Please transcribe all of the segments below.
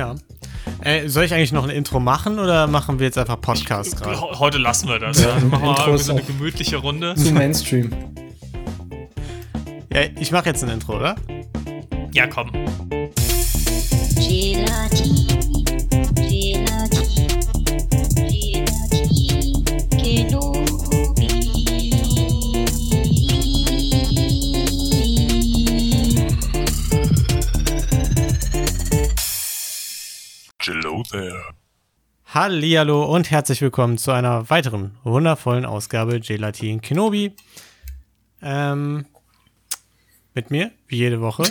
Ja. Äh, soll ich eigentlich noch ein Intro machen oder machen wir jetzt einfach Podcast gerade? Heute lassen wir das. Ja, machen wir mal so eine gemütliche Runde. Zu Mainstream. Ja, ich mache jetzt ein Intro, oder? Ja, komm. Hello Hallihallo und herzlich willkommen zu einer weiteren wundervollen Ausgabe Gelatin Kenobi. Ähm, mit mir, wie jede Woche,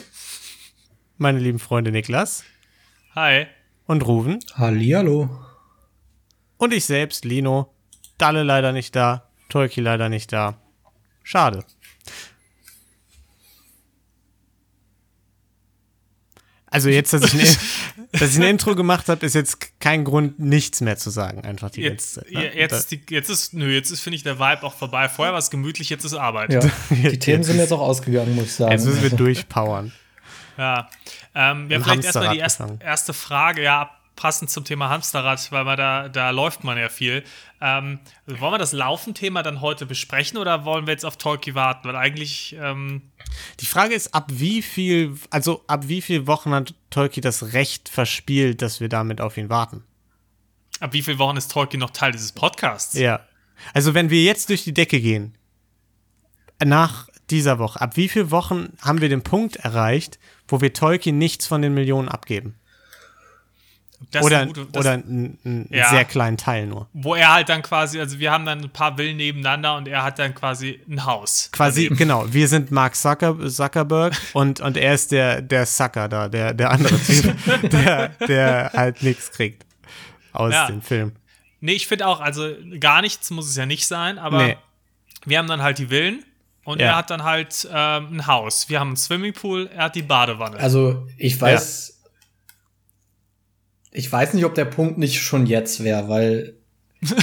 meine lieben Freunde Niklas. Hi. Und Ruven. Hallihallo. Und ich selbst, Lino. Dalle leider nicht da, Tolki leider nicht da. Schade. Also jetzt, dass ich, ein, dass ich ein Intro gemacht habe, ist jetzt kein Grund, nichts mehr zu sagen, einfach die jetzt, letzte. Ne? Jetzt, ist die, jetzt ist, nö, jetzt ist, finde ich, der Vibe auch vorbei. Vorher war es gemütlich, jetzt ist Arbeit. Ja, die Themen sind jetzt auch ausgegangen, muss ich sagen. Jetzt müssen wir durchpowern. Ja. Ähm, wir haben vielleicht erstmal die erste, erste Frage, ja, passend zum Thema Hamsterrad, weil man da, da läuft man ja viel. Ähm, wollen wir das Laufenthema dann heute besprechen oder wollen wir jetzt auf Tolki warten? Weil eigentlich. Ähm die Frage ist, ab wie viel, also ab wie viel Wochen hat Tolki das Recht verspielt, dass wir damit auf ihn warten? Ab wie viele Wochen ist Tolki noch Teil dieses Podcasts? Ja. Also, wenn wir jetzt durch die Decke gehen, nach dieser Woche, ab wie vielen Wochen haben wir den Punkt erreicht, wo wir Tolkien nichts von den Millionen abgeben? Das oder gute, das, oder einen ja, sehr kleinen Teil nur. Wo er halt dann quasi, also wir haben dann ein paar Villen nebeneinander und er hat dann quasi ein Haus. Quasi, daneben. genau. Wir sind Mark Zucker, Zuckerberg und, und er ist der, der Sucker da, der, der andere Typ, der, der halt nichts kriegt aus ja. dem Film. Nee, ich finde auch, also gar nichts muss es ja nicht sein, aber nee. wir haben dann halt die Villen und ja. er hat dann halt ähm, ein Haus. Wir haben einen Swimmingpool, er hat die Badewanne. Also ich weiß ich weiß nicht, ob der Punkt nicht schon jetzt wäre, weil.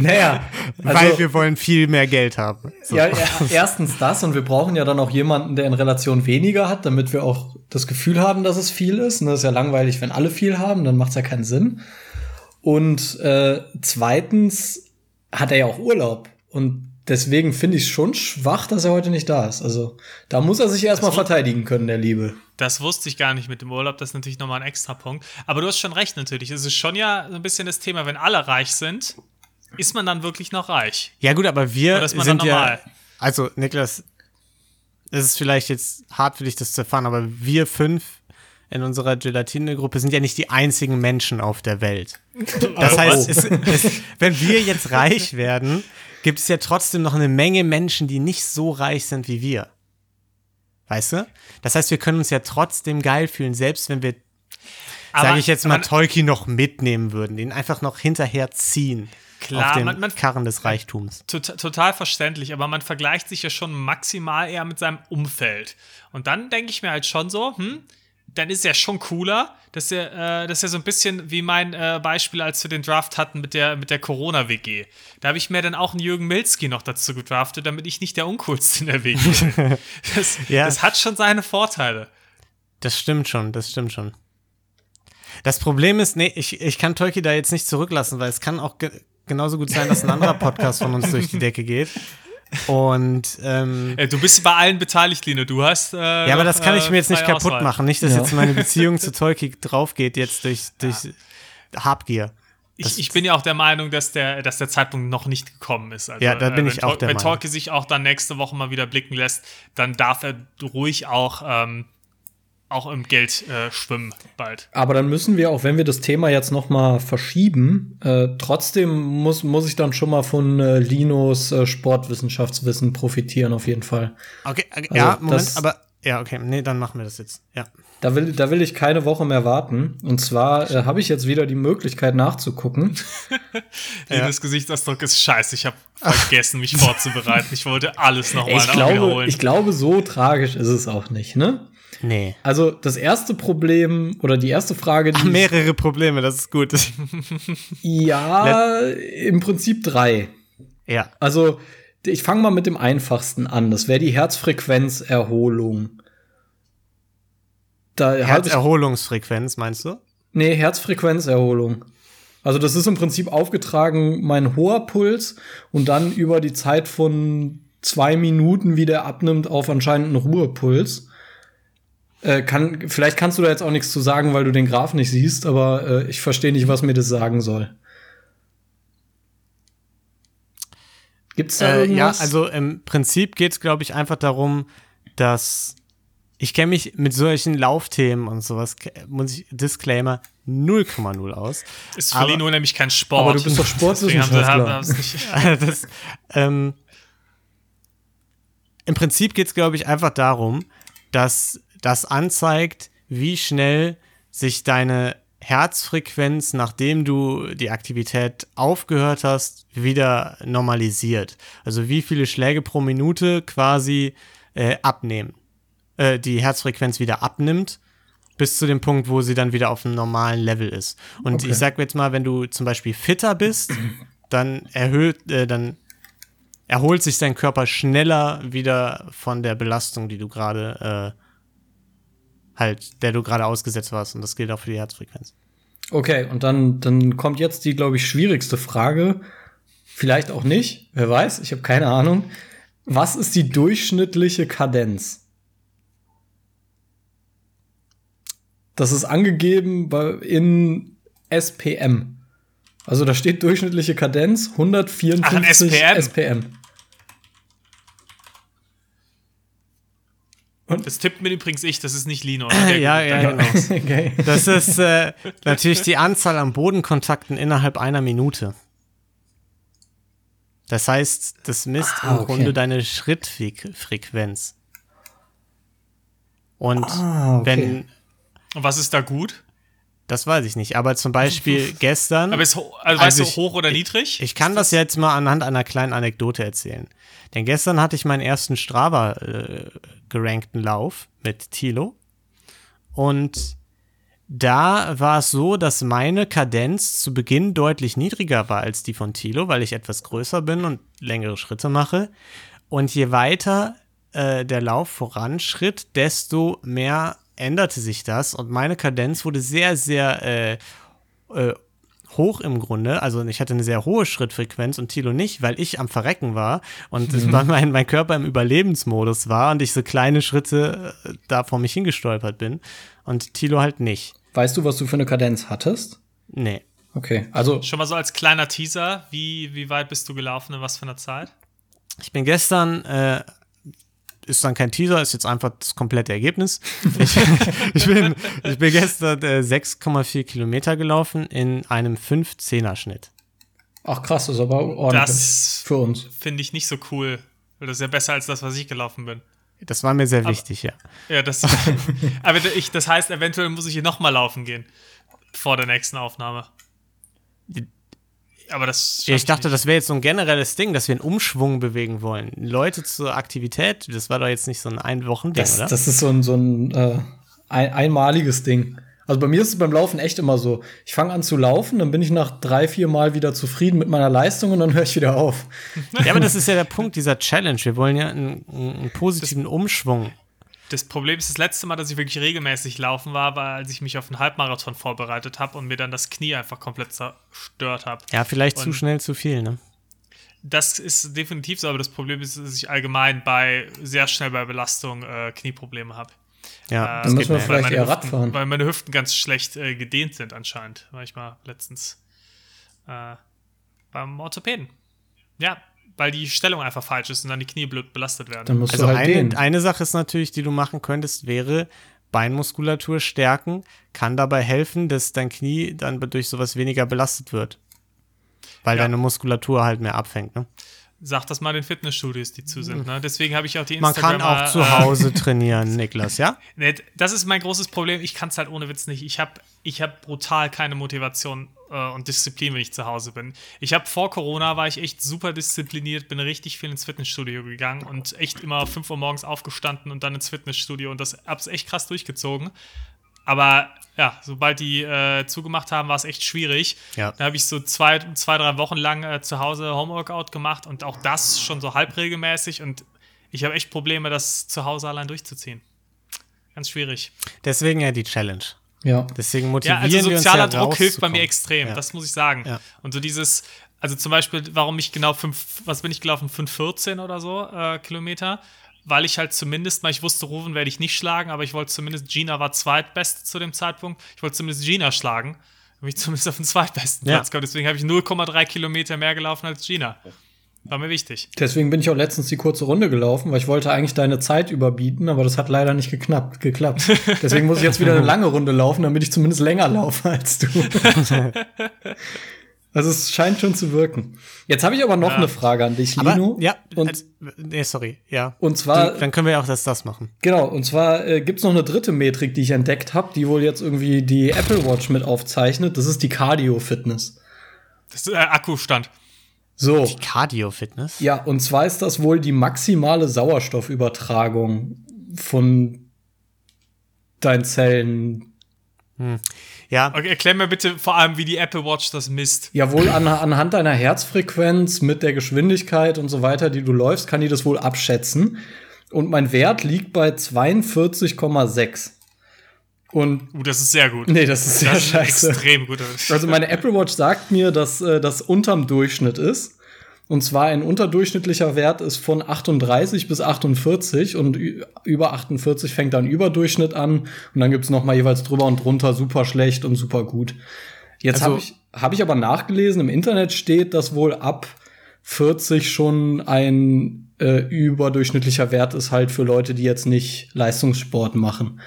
naja. Also, weil wir wollen viel mehr Geld haben. So. Ja, erstens das und wir brauchen ja dann auch jemanden, der in Relation weniger hat, damit wir auch das Gefühl haben, dass es viel ist. Und das ist ja langweilig, wenn alle viel haben, dann macht es ja keinen Sinn. Und äh, zweitens hat er ja auch Urlaub. Und deswegen finde ich es schon schwach, dass er heute nicht da ist. Also da muss er sich erstmal verteidigen können, der Liebe. Das wusste ich gar nicht mit dem Urlaub, das ist natürlich nochmal ein extra Punkt. Aber du hast schon recht natürlich. Es ist schon ja so ein bisschen das Thema, wenn alle reich sind, ist man dann wirklich noch reich? Ja, gut, aber wir sind ja. Also, Niklas, es ist vielleicht jetzt hart für dich, das zu erfahren, aber wir fünf in unserer Gelatine-Gruppe sind ja nicht die einzigen Menschen auf der Welt. Das heißt, es, es, wenn wir jetzt reich werden, gibt es ja trotzdem noch eine Menge Menschen, die nicht so reich sind wie wir. Weißt du? Das heißt, wir können uns ja trotzdem geil fühlen, selbst wenn wir, sage ich jetzt mal, Tolkien noch mitnehmen würden, den einfach noch hinterher ziehen. Klar, auf den man, man, Karren des Reichtums. Total, total verständlich, aber man vergleicht sich ja schon maximal eher mit seinem Umfeld. Und dann denke ich mir halt schon so, hm, dann ist er schon cooler. Das ist ja, äh, das ist ja so ein bisschen wie mein äh, Beispiel, als wir den Draft hatten mit der, mit der Corona-WG. Da habe ich mir dann auch einen Jürgen Milzki noch dazu gedraftet, damit ich nicht der Uncoolste in der WG bin. das, ja. das hat schon seine Vorteile. Das stimmt schon, das stimmt schon. Das Problem ist, nee, ich, ich kann Tolki da jetzt nicht zurücklassen, weil es kann auch ge genauso gut sein, dass ein anderer Podcast von uns durch die Decke geht. Und ähm, du bist bei allen beteiligt, Lino. Du hast. Äh, ja, aber das kann ich mir jetzt nicht kaputt Auswahl. machen. Nicht, dass ja. jetzt meine Beziehung zu Tolki draufgeht, jetzt durch, durch ja. Habgier. Ich, ich, bin ja auch der Meinung, dass der, dass der Zeitpunkt noch nicht gekommen ist. Also, ja, da bin äh, ich auch der wenn Meinung. Wenn Tolki sich auch dann nächste Woche mal wieder blicken lässt, dann darf er ruhig auch ähm, auch im Geld äh, schwimmen bald. Aber dann müssen wir, auch wenn wir das Thema jetzt noch mal verschieben, äh, trotzdem muss, muss ich dann schon mal von äh, Linos äh, Sportwissenschaftswissen profitieren, auf jeden Fall. Okay, okay also ja, Moment, aber ja, okay, nee, dann machen wir das jetzt, ja. Da will, da will ich keine Woche mehr warten. Und zwar äh, habe ich jetzt wieder die Möglichkeit nachzugucken. Linos ja. Gesichtsausdruck ist scheiße. Ich habe vergessen, mich vorzubereiten. Ich wollte alles nochmal nachholen. Ich glaube, so tragisch ist es auch nicht, ne? Nee. Also das erste Problem oder die erste Frage, die Ach, mehrere Probleme, das ist gut. ja, im Prinzip drei. Ja. Also ich fange mal mit dem einfachsten an. Das wäre die Herzfrequenzerholung. Da Herzerholungsfrequenz, meinst du? Nee, Herzfrequenzerholung. Also das ist im Prinzip aufgetragen mein hoher Puls und dann über die Zeit von zwei Minuten wieder abnimmt auf anscheinend einen Ruhepuls. Äh, kann, vielleicht kannst du da jetzt auch nichts zu sagen, weil du den Graph nicht siehst, aber äh, ich verstehe nicht, was mir das sagen soll. Gibt's da äh, irgendwas? Ja, also im Prinzip geht es, glaube ich, einfach darum, dass ich kenne mich mit solchen Laufthemen und sowas, muss ich, Disclaimer, 0,0 aus. Ist für aber, Lino nämlich kein Sport. Aber du bist doch Sportwissenschaftler. das, ähm, Im Prinzip geht es, glaube ich, einfach darum, dass das anzeigt, wie schnell sich deine Herzfrequenz, nachdem du die Aktivität aufgehört hast, wieder normalisiert. Also wie viele Schläge pro Minute quasi äh, abnehmen. Äh, die Herzfrequenz wieder abnimmt, bis zu dem Punkt, wo sie dann wieder auf einem normalen Level ist. Und okay. ich sag jetzt mal, wenn du zum Beispiel fitter bist, dann erhöht, äh, dann erholt sich dein Körper schneller wieder von der Belastung, die du gerade äh, halt, der du gerade ausgesetzt warst. Und das gilt auch für die Herzfrequenz. Okay, und dann, dann kommt jetzt die, glaube ich, schwierigste Frage. Vielleicht auch nicht, wer weiß, ich habe keine Ahnung. Was ist die durchschnittliche Kadenz? Das ist angegeben in SPM. Also da steht durchschnittliche Kadenz 154 Ach, SPM. SPM. Und das tippt mir übrigens ich, das ist nicht Lino. ja, ja, genau. okay. Das ist äh, natürlich die Anzahl an Bodenkontakten innerhalb einer Minute. Das heißt, das misst ah, im Grunde deine Schrittfrequenz. Und ah, okay. wenn. Und was ist da gut? Das weiß ich nicht, aber zum Beispiel gestern. Aber ist, also weißt du, hoch oder niedrig? Ich, ich kann das jetzt mal anhand einer kleinen Anekdote erzählen. Denn gestern hatte ich meinen ersten Strava äh, gerankten Lauf mit Tilo. Und da war es so, dass meine Kadenz zu Beginn deutlich niedriger war als die von Tilo, weil ich etwas größer bin und längere Schritte mache. Und je weiter äh, der Lauf voranschritt, desto mehr änderte sich das und meine Kadenz wurde sehr, sehr äh, äh, hoch im Grunde. Also ich hatte eine sehr hohe Schrittfrequenz und Tilo nicht, weil ich am Verrecken war und mhm. mein, mein Körper im Überlebensmodus war und ich so kleine Schritte äh, da vor mich hingestolpert bin und Tilo halt nicht. Weißt du, was du für eine Kadenz hattest? Nee. Okay, also. Schon mal so als kleiner Teaser, wie, wie weit bist du gelaufen und was für eine Zeit? Ich bin gestern äh, ist dann kein Teaser, ist jetzt einfach das komplette Ergebnis. Ich, ich, bin, ich bin gestern äh, 6,4 Kilometer gelaufen in einem 5-10er-Schnitt. Ach krass, das ist aber ordentlich das für uns. Finde ich nicht so cool. Das ist ja besser als das, was ich gelaufen bin. Das war mir sehr aber, wichtig, ja. Ja, das. aber ich, das heißt, eventuell muss ich hier nochmal laufen gehen. Vor der nächsten Aufnahme. Aber das. Ja, ich dachte, nicht. das wäre jetzt so ein generelles Ding, dass wir einen Umschwung bewegen wollen. Leute zur Aktivität, das war doch jetzt nicht so ein Ein-Wochen-Ding, oder? Das ist so ein, so ein, äh, ein einmaliges Ding. Also bei mir ist es beim Laufen echt immer so. Ich fange an zu laufen, dann bin ich nach drei, vier Mal wieder zufrieden mit meiner Leistung und dann höre ich wieder auf. Ja, aber das ist ja der Punkt dieser Challenge. Wir wollen ja einen, einen positiven das, Umschwung das Problem ist, das letzte Mal, dass ich wirklich regelmäßig laufen war, war, als ich mich auf einen Halbmarathon vorbereitet habe und mir dann das Knie einfach komplett zerstört habe. Ja, vielleicht und zu schnell zu viel, ne? Das ist definitiv so, aber das Problem ist, dass ich allgemein bei sehr schnell bei Belastung äh, Knieprobleme habe. Ja, äh, dann müssen wir vielleicht eher Rad fahren. Weil meine Hüften ganz schlecht äh, gedehnt sind anscheinend. War ich mal letztens äh, beim Orthopäden. Ja, weil die Stellung einfach falsch ist und dann die Knie blöd belastet werden. Dann musst also du halt eine, eine Sache ist natürlich, die du machen könntest, wäre Beinmuskulatur stärken, kann dabei helfen, dass dein Knie dann durch sowas weniger belastet wird. Weil ja. deine Muskulatur halt mehr abfängt, ne? Sag das mal den Fitnessstudios, die zu sind. Ne? Deswegen habe ich auch die Instagram. Man kann auch zu Hause trainieren, Niklas, ja? Das ist mein großes Problem. Ich kann es halt ohne Witz nicht. Ich habe ich hab brutal keine Motivation äh, und Disziplin, wenn ich zu Hause bin. Ich habe vor Corona war ich echt super diszipliniert, bin richtig viel ins Fitnessstudio gegangen und echt immer 5 Uhr morgens aufgestanden und dann ins Fitnessstudio und das hab's echt krass durchgezogen. Aber ja, sobald die äh, zugemacht haben, war es echt schwierig. Ja. Da habe ich so zwei, zwei, drei Wochen lang äh, zu Hause Homeworkout gemacht und auch das schon so halb regelmäßig und ich habe echt Probleme, das zu Hause allein durchzuziehen. Ganz schwierig. Deswegen ja die Challenge. Ja. Deswegen motivieren ja, also sozialer uns ja Druck hilft bei mir extrem, Ja. das muss ich sagen. Ja. Und so dieses, also zum Beispiel, warum ich genau fünf, was bin ich gelaufen, 5,14 oder so äh, Kilometer, weil ich halt zumindest mal, ich wusste, Ruven werde ich nicht schlagen, aber ich wollte zumindest, Gina war zweitbeste zu dem Zeitpunkt, ich wollte zumindest Gina schlagen, damit ich zumindest auf den zweitbesten Ja. Platz komme. Deswegen habe ich 0,3 Kilometer mehr gelaufen als Gina. War mir wichtig. Deswegen bin ich auch letztens die kurze Runde gelaufen, weil ich wollte eigentlich deine Zeit überbieten, aber das hat leider nicht geknappt, geklappt. Deswegen muss ich jetzt wieder eine lange Runde laufen, damit ich zumindest länger laufe als du. also es scheint schon zu wirken. Jetzt habe ich aber noch Ja. eine Frage an dich, Aber, Lino. ja, und, als, nee, sorry, ja. und zwar, dann können wir ja auch das, das machen. genau, und zwar äh, gibt's noch eine dritte Metrik, die ich entdeckt habe, die wohl jetzt irgendwie die Apple Watch mit aufzeichnet. Das ist die Cardio-Fitness. Das ist äh, Akkustand. So. Cardio-Fitness? Ja, und zwar ist das wohl die maximale Sauerstoffübertragung von deinen Zellen. Ja, Okay, erklär mir bitte vor allem, wie die Apple Watch das misst. Ja, wohl an, anhand deiner Herzfrequenz mit der Geschwindigkeit und so weiter, die du läufst, kann die das wohl abschätzen. Und mein Wert liegt bei 42,6. Und Uh, das ist sehr gut. nee, das ist sehr das ist scheiße. extrem gut. Also meine Apple Watch sagt mir, dass äh, das unterm Durchschnitt ist. Und zwar ein unterdurchschnittlicher Wert ist von 38 bis 48 und über 48 fängt dann Überdurchschnitt an und dann gibt's noch mal jeweils drüber und drunter super schlecht und super gut. Jetzt Also- habe ich, hab ich aber nachgelesen, im Internet steht, dass wohl ab 40 schon ein äh, überdurchschnittlicher Wert ist halt für Leute, die jetzt nicht Leistungssport machen.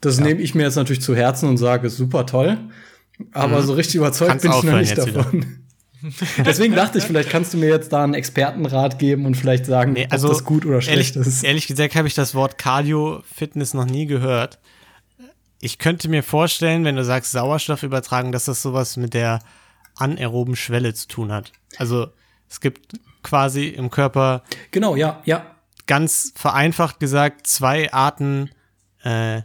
Das nehme ich mir jetzt natürlich zu Herzen und sage, ist super toll. Aber so richtig überzeugt Kannst bin ich noch nicht davon. Deswegen dachte ich, vielleicht kannst du mir jetzt da einen Expertenrat geben und vielleicht sagen, Nee, also ob das gut oder schlecht ehrlich, ist. Ehrlich gesagt habe ich das Wort Cardio-Fitness noch nie gehört. Ich könnte mir vorstellen, wenn du sagst Sauerstoffübertragung, dass das sowas mit der anaeroben Schwelle zu tun hat. Also es gibt quasi im Körper Genau, ja, ja. ganz vereinfacht gesagt zwei Arten, äh,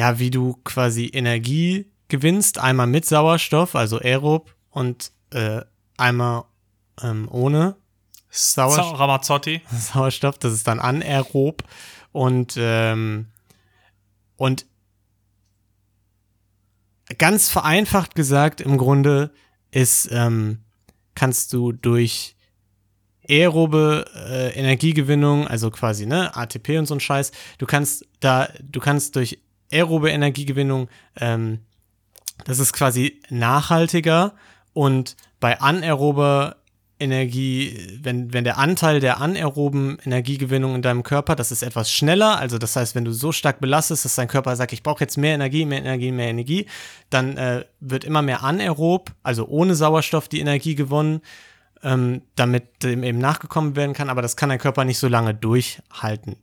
ja, wie du quasi Energie gewinnst. Einmal mit Sauerstoff, also aerob, und äh, einmal ähm, ohne Sauerstoff. Ramazzotti. Sauerstoff, das ist dann anaerob und ähm, und ganz vereinfacht gesagt im Grunde ist ähm, kannst du durch aerobe äh, Energiegewinnung, also quasi ne ATP und so ein Scheiß, du kannst da du kannst durch aerobe Energiegewinnung ähm, das ist quasi nachhaltiger und bei anaerober Energie, wenn, wenn der Anteil der anaeroben Energiegewinnung in deinem Körper, das ist etwas schneller, also das heißt, wenn du so stark belastest, dass dein Körper sagt, ich brauche jetzt mehr Energie, mehr Energie, mehr Energie, dann äh, wird immer mehr anaerob, also ohne Sauerstoff die Energie gewonnen, ähm, damit dem eben nachgekommen werden kann, aber das kann dein Körper nicht so lange durchhalten.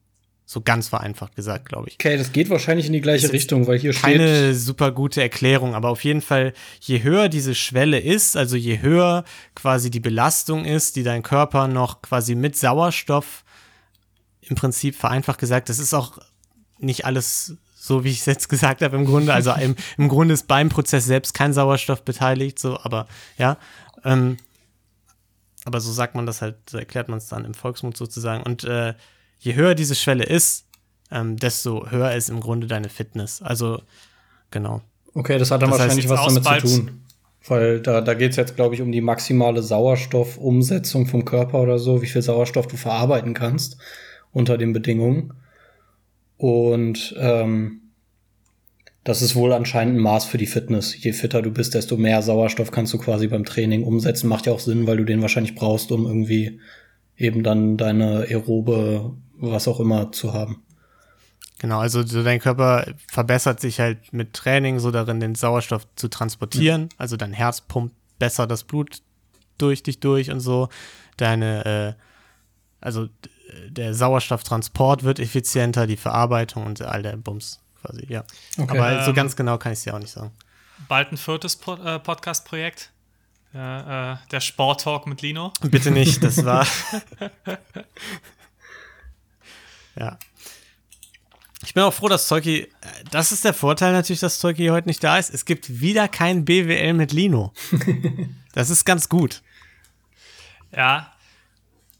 So ganz vereinfacht gesagt, glaube ich Okay, das geht wahrscheinlich in die gleiche Richtung, weil hier steht. keine super gute Erklärung, aber auf jeden Fall, je höher diese Schwelle ist, also je höher quasi die Belastung ist, die dein Körper noch quasi mit Sauerstoff im Prinzip vereinfacht gesagt, das ist auch nicht alles so, wie ich es jetzt gesagt habe, im Grunde. Also im, im Grunde ist beim Prozess selbst kein Sauerstoff beteiligt, so, aber ja. Ähm, aber so sagt man das halt, so erklärt man es dann im Volksmund sozusagen. Und äh, je höher diese Schwelle ist, ähm, desto höher ist im Grunde deine Fitness. Also, genau. Okay, das hat dann Das wahrscheinlich was damit zu tun. Weil da, da geht es jetzt, glaube ich, um die maximale Sauerstoffumsetzung vom Körper oder so, wie viel Sauerstoff du verarbeiten kannst unter den Bedingungen. Und ähm, das ist wohl anscheinend ein Maß für die Fitness. Je fitter du bist, desto mehr Sauerstoff kannst du quasi beim Training umsetzen. Macht ja auch Sinn, weil du den wahrscheinlich brauchst, um irgendwie eben dann deine aerobe, was auch immer zu haben. Genau, also so dein Körper verbessert sich halt mit Training so darin, den Sauerstoff zu transportieren. Also dein Herz pumpt besser das Blut durch dich durch und so. Deine, äh, also der Sauerstofftransport wird effizienter, die Verarbeitung und all der Bums quasi, ja. Okay. Aber so Ähm, ganz genau kann ich es dir auch nicht sagen. Bald ein viertes po äh, Podcast-Projekt. Äh, äh, der Sport-Talk mit Lino. Bitte nicht, das war. ja. Ich bin auch froh, dass Zeuki. äh, Das ist der Vorteil natürlich, dass Zeuki heute nicht da ist. Es gibt wieder kein BWL mit Lino. Das ist ganz gut Ja,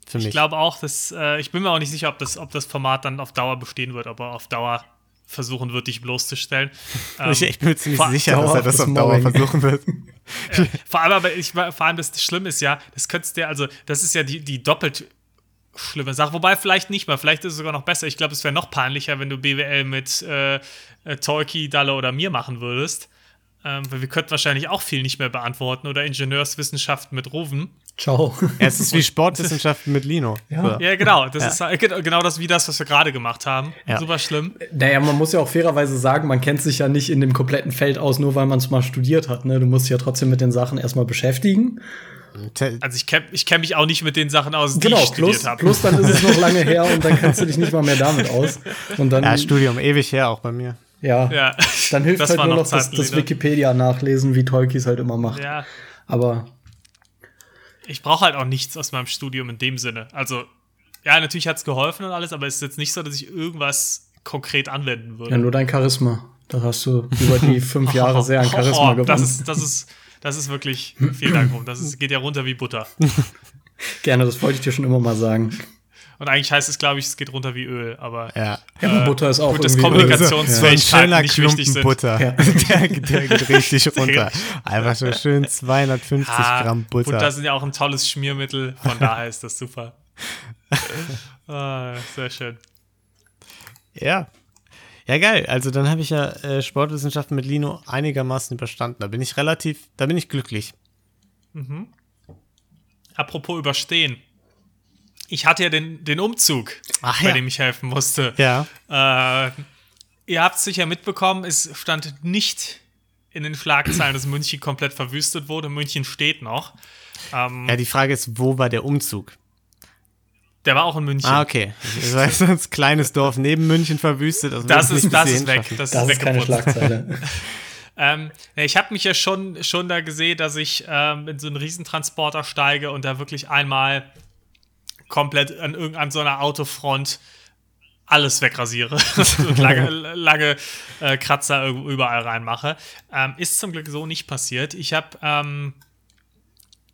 für mich. ich glaube auch, dass äh, ich bin mir auch nicht sicher, ob das, ob das Format dann auf Dauer bestehen wird, aber auf Dauer versuchen wird, dich bloßzustellen. Ähm, ich, ich, bin mir ziemlich sicher, dass er das auf Dauer versuchen wird. ja, vor allem, aber ich, vor allem das Schlimme ist ja, das könntest du also, das ist ja die, die doppelt schlimme Sache. Wobei vielleicht nicht mal, vielleicht ist es sogar noch besser. Ich glaube, es wäre noch peinlicher, wenn du BWL mit äh, äh, Tolki, Dalle oder mir machen würdest. Ähm, weil wir könnten wahrscheinlich auch viel nicht mehr beantworten. Oder Ingenieurswissenschaften mit Ruven. Ciao. Ja, es ist wie Sportwissenschaften mit Lino. Ja, ja genau. Das ja. ist genau das wie das, was wir gerade gemacht haben. Ja. Super schlimm. Naja, man muss ja auch fairerweise sagen, man kennt sich ja nicht in dem kompletten Feld aus, nur weil man es mal studiert hat. Ne? Du musst dich ja trotzdem mit den Sachen erstmal beschäftigen. Also ich kenne ich kenn mich auch nicht mit den Sachen aus, die genau, ich studiert habe. Plus dann ist es noch lange her und dann kennst du dich nicht mal mehr damit aus. Und dann, ja, Studium ewig her auch bei mir. Ja, ja. dann hilft das halt nur noch, noch das, das Wikipedia nachlesen, wie Tolkien es halt immer macht. Ja. Aber ich brauche halt auch nichts aus meinem Studium in dem Sinne. Also, ja, natürlich hat es geholfen und alles, aber es ist jetzt nicht so, dass ich irgendwas konkret anwenden würde. Ja, nur dein Charisma. Da hast du über die fünf Jahre sehr an Charisma oh, oh, gewonnen. Das ist, das ist, das ist wirklich, vielen Dank, Das ist, geht ja runter wie Butter. Gerne, das wollte ich dir schon immer mal sagen. Und eigentlich heißt es, glaube ich, es geht runter wie Öl, aber. Ja, ja äh, Butter ist auch gut, das Kommunikationsfähigkeit ja. nicht Klumpen wichtig sind. Butter. Ja. der, der, geht richtig runter. Einfach so schön 250 ah, Gramm Butter. Butter sind ja auch ein tolles Schmiermittel, von daher ist das super. ah, sehr schön. Ja. Ja, geil. Also dann habe ich ja äh, Sportwissenschaften mit Lino einigermaßen überstanden. Da bin ich relativ, da bin ich glücklich. Mhm. Apropos überstehen ich hatte ja den, den Umzug, Ach, bei ja. dem ich helfen musste. Ja. Äh, ihr habt es sicher mitbekommen, es stand nicht in den Schlagzeilen, dass München komplett verwüstet wurde. München steht noch. Ähm, ja, die Frage ist, wo war der Umzug? Der war auch in München. Ah, okay. Das heißt, ein kleines Dorf neben München verwüstet. Also das ist, das ist weg. Das, das ist, ist keine Schlagzeile. ähm, ich habe mich ja schon, schon da gesehen, dass ich ähm, in so einen Riesentransporter steige und da wirklich einmal komplett an irgendeiner so einer Autofront alles wegrasiere und lange, lange äh, Kratzer überall reinmache. Ähm, ist zum Glück so nicht passiert. Ich habe, ähm,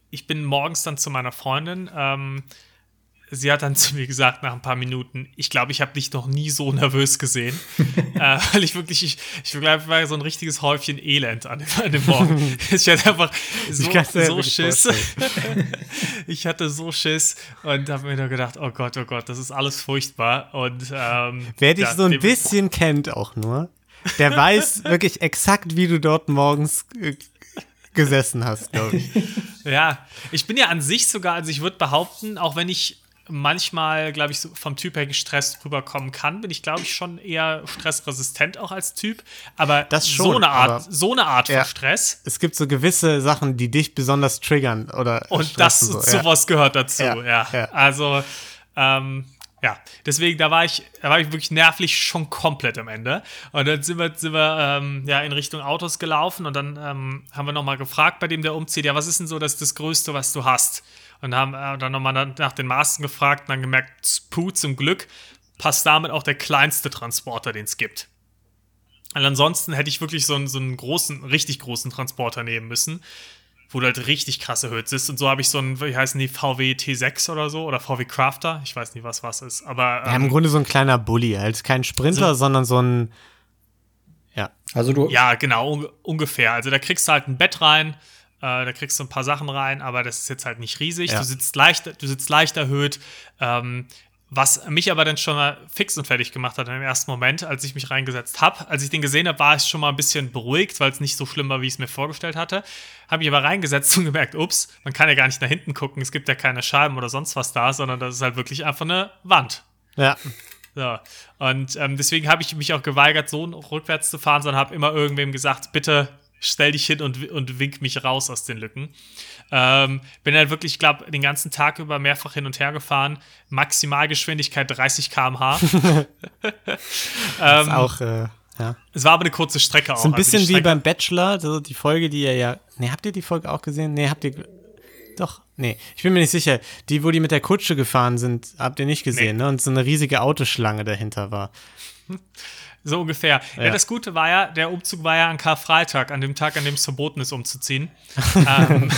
ich bin morgens dann zu meiner Freundin ähm, sie hat dann zu mir gesagt, nach ein paar Minuten, ich glaube, ich habe dich noch nie so nervös gesehen. äh, weil ich wirklich, ich, ich war so ein richtiges Häufchen Elend an dem, an dem Morgen. ich hatte einfach so, so Schiss. ich hatte so Schiss und habe mir nur gedacht, oh Gott, oh Gott, das ist alles furchtbar. Und ähm, wer dich so ein bisschen kennt auch nur, der weiß wirklich exakt, wie du dort morgens äh, gesessen hast, glaube ich. Ja, ich bin ja an sich sogar, also ich würde behaupten, auch wenn ich manchmal, glaube ich, so vom Typ her gestresst rüberkommen kann, bin ich, glaube ich, schon eher stressresistent auch als Typ. Aber das schon, so eine Art, so eine Art ja, von Stress. Es gibt so gewisse Sachen, die dich besonders triggern oder. Und das so. sowas ja. gehört dazu, ja. ja. Also, ähm, ja, deswegen, da war ich, da war ich wirklich nervlich schon komplett am Ende. Und dann sind wir, sind wir ähm, ja, in Richtung Autos gelaufen und dann ähm, haben wir nochmal gefragt bei dem, der umzieht, ja, was ist denn so das, das Größte, was du hast? Und haben äh, dann nochmal nach den Maßen gefragt und dann gemerkt, Puh, zum Glück passt damit auch der kleinste Transporter, den es gibt. Und ansonsten hätte ich wirklich so einen, so einen großen, richtig großen Transporter nehmen müssen, wo du halt richtig krasse Hütze ist. Und so habe ich so einen, wie heißen die, VW T6 oder so oder VW Crafter. Ich weiß nicht, was was ist. Aber. Ähm, ja, im Grunde so ein kleiner Bulli. Halt kein Sprinter, so, sondern so ein. Ja. Also du. Ja, genau, un ungefähr. Also da kriegst du halt ein Bett rein, äh, da kriegst du ein paar Sachen rein, aber das ist jetzt halt nicht riesig. Ja. Du, sitzt leicht, du sitzt leicht erhöht. Ähm, was mich aber dann schon mal fix und fertig gemacht hat im ersten Moment, als ich mich reingesetzt habe. Als ich den gesehen habe, war ich schon mal ein bisschen beruhigt, weil es nicht so schlimm war, wie ich es mir vorgestellt hatte. Habe ich aber reingesetzt und gemerkt, ups, man kann ja gar nicht nach hinten gucken, es gibt ja keine Scheiben oder sonst was da, sondern das ist halt wirklich einfach eine Wand. Ja. So. Und ähm, deswegen habe ich mich auch geweigert, so rückwärts zu fahren, sondern habe immer irgendwem gesagt, bitte stell dich hin und, und wink mich raus aus den Lücken. Ähm, bin halt wirklich, ich glaube, den ganzen Tag über mehrfach hin und her gefahren. Maximalgeschwindigkeit 30 km/h. ähm, auch, äh, ja. Es war aber eine kurze Strecke auch. So ein also bisschen also wie beim Bachelor, so die Folge, die ihr ja. Ne, habt ihr die Folge auch gesehen? Ne, habt ihr. Doch, nee, ich bin mir nicht sicher. Die, wo die mit der Kutsche gefahren sind, habt ihr nicht gesehen, nee. ne? Und so eine riesige Autoschlange dahinter war. So ungefähr. Ja. ja. das Gute war ja, der Umzug war ja an Karfreitag, an dem Tag, an dem es verboten ist, umzuziehen. ähm,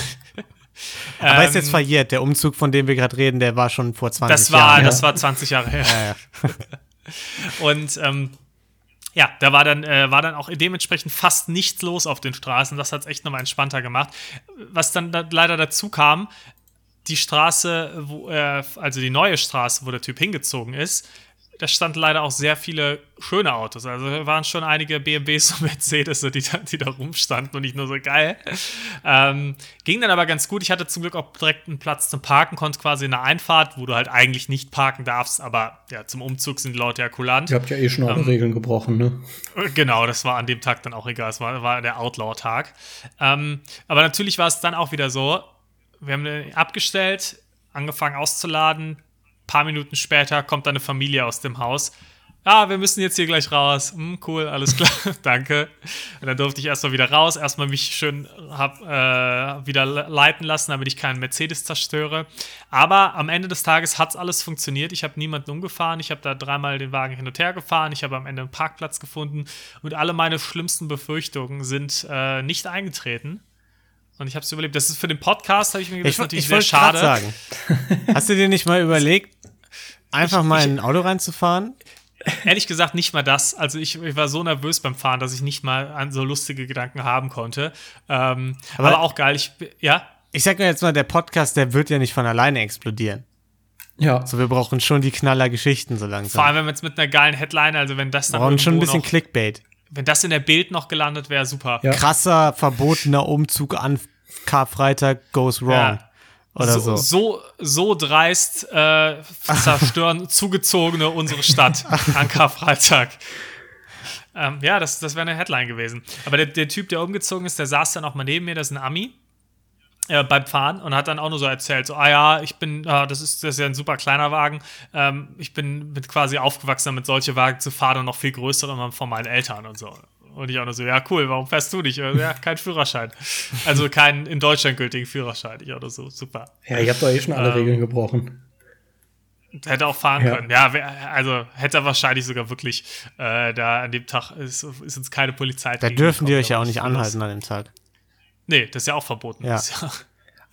Aber ähm, ist jetzt ähm, verjährt. Der Umzug, von dem wir gerade reden, der war schon vor 20 das war, Jahren. Das war 20 Jahre her. Ja, ja. Und ähm, ja, da war dann, äh, war dann auch dementsprechend fast nichts los auf den Straßen. Das hat es echt nochmal entspannter gemacht. Was dann da leider dazu kam, die Straße, wo, äh, also die neue Straße, wo der Typ hingezogen ist, da standen leider auch sehr viele schöne Autos. Also waren schon einige BMWs und Mercedes, die da, die da rumstanden und nicht nur so geil. Ähm, ging dann aber ganz gut. Ich hatte zum Glück auch direkt einen Platz zum Parken, konnte quasi in der Einfahrt, wo du halt eigentlich nicht parken darfst, aber ja, zum Umzug sind die Leute ja kulant. Ihr habt ja eh schon alle ähm, Regeln gebrochen, ne? Genau, das war an dem Tag dann auch egal. Es war, war der Outlaw-Tag. Ähm, aber natürlich war es dann auch wieder so, wir haben den abgestellt, angefangen auszuladen, paar Minuten später kommt eine Familie aus dem Haus. Ah, wir müssen jetzt hier gleich raus. Hm, cool, alles klar, danke. Und dann durfte ich erstmal wieder raus, erstmal mich schön hab, äh, wieder leiten lassen, damit ich keinen Mercedes zerstöre. Aber am Ende des Tages hat es alles funktioniert. Ich habe niemanden umgefahren, ich habe da dreimal den Wagen hin und her gefahren, ich habe am Ende einen Parkplatz gefunden und alle meine schlimmsten Befürchtungen sind äh, nicht eingetreten. Und ich habe es überlebt. Das ist für den Podcast, habe ich mir gedacht, ich, natürlich ich sehr schade. Sagen. Hast du dir nicht mal überlegt, einfach ich, mal in ein Auto reinzufahren? Ehrlich gesagt, nicht mal das. Also ich, ich, war so nervös beim Fahren, dass ich nicht mal an so lustige Gedanken haben konnte. Ähm, aber, aber, auch geil. Ich, ja. Ich sag mir jetzt mal, der Podcast, der wird ja nicht von alleine explodieren. Ja. So, wir brauchen schon die Knaller-Geschichten so langsam. Vor allem, wenn wir jetzt mit einer geilen Headline, also wenn das dann. Wir brauchen schon ein bisschen Clickbait. Wenn das in der Bild noch gelandet wäre, super. Ja. Krasser, verbotener Umzug an Karfreitag goes wrong. Ja. Oder so, so. So, so dreist äh, zerstören Zugezogene unsere Stadt an Karfreitag. Ähm, ja, das, das wäre eine Headline gewesen. Aber der, der Typ, der umgezogen ist, der saß dann auch mal neben mir, das ist ein Ami. Äh, beim Fahren und hat dann auch nur so erzählt, so, ah ja, ich bin, ah, das, ist, das ist ja ein super kleiner Wagen, ähm, ich bin mit quasi aufgewachsen, mit solche Wagen zu fahren und noch viel größere von meinen Eltern und so. Und ich auch nur so, ja, cool, warum fährst du nicht? Ja, kein Führerschein. Also keinen in Deutschland gültigen Führerschein. Ich auch nur so, super. Ja, ihr habt doch eh schon alle ähm, Regeln gebrochen. Hätte auch fahren ja. können. Ja, also hätte er wahrscheinlich sogar wirklich äh, da an dem Tag ist, ist uns keine Polizei. Da dürfen die euch ja auch nicht anhalten an dem Tag. Nee, das ist ja auch verboten. Ja. ja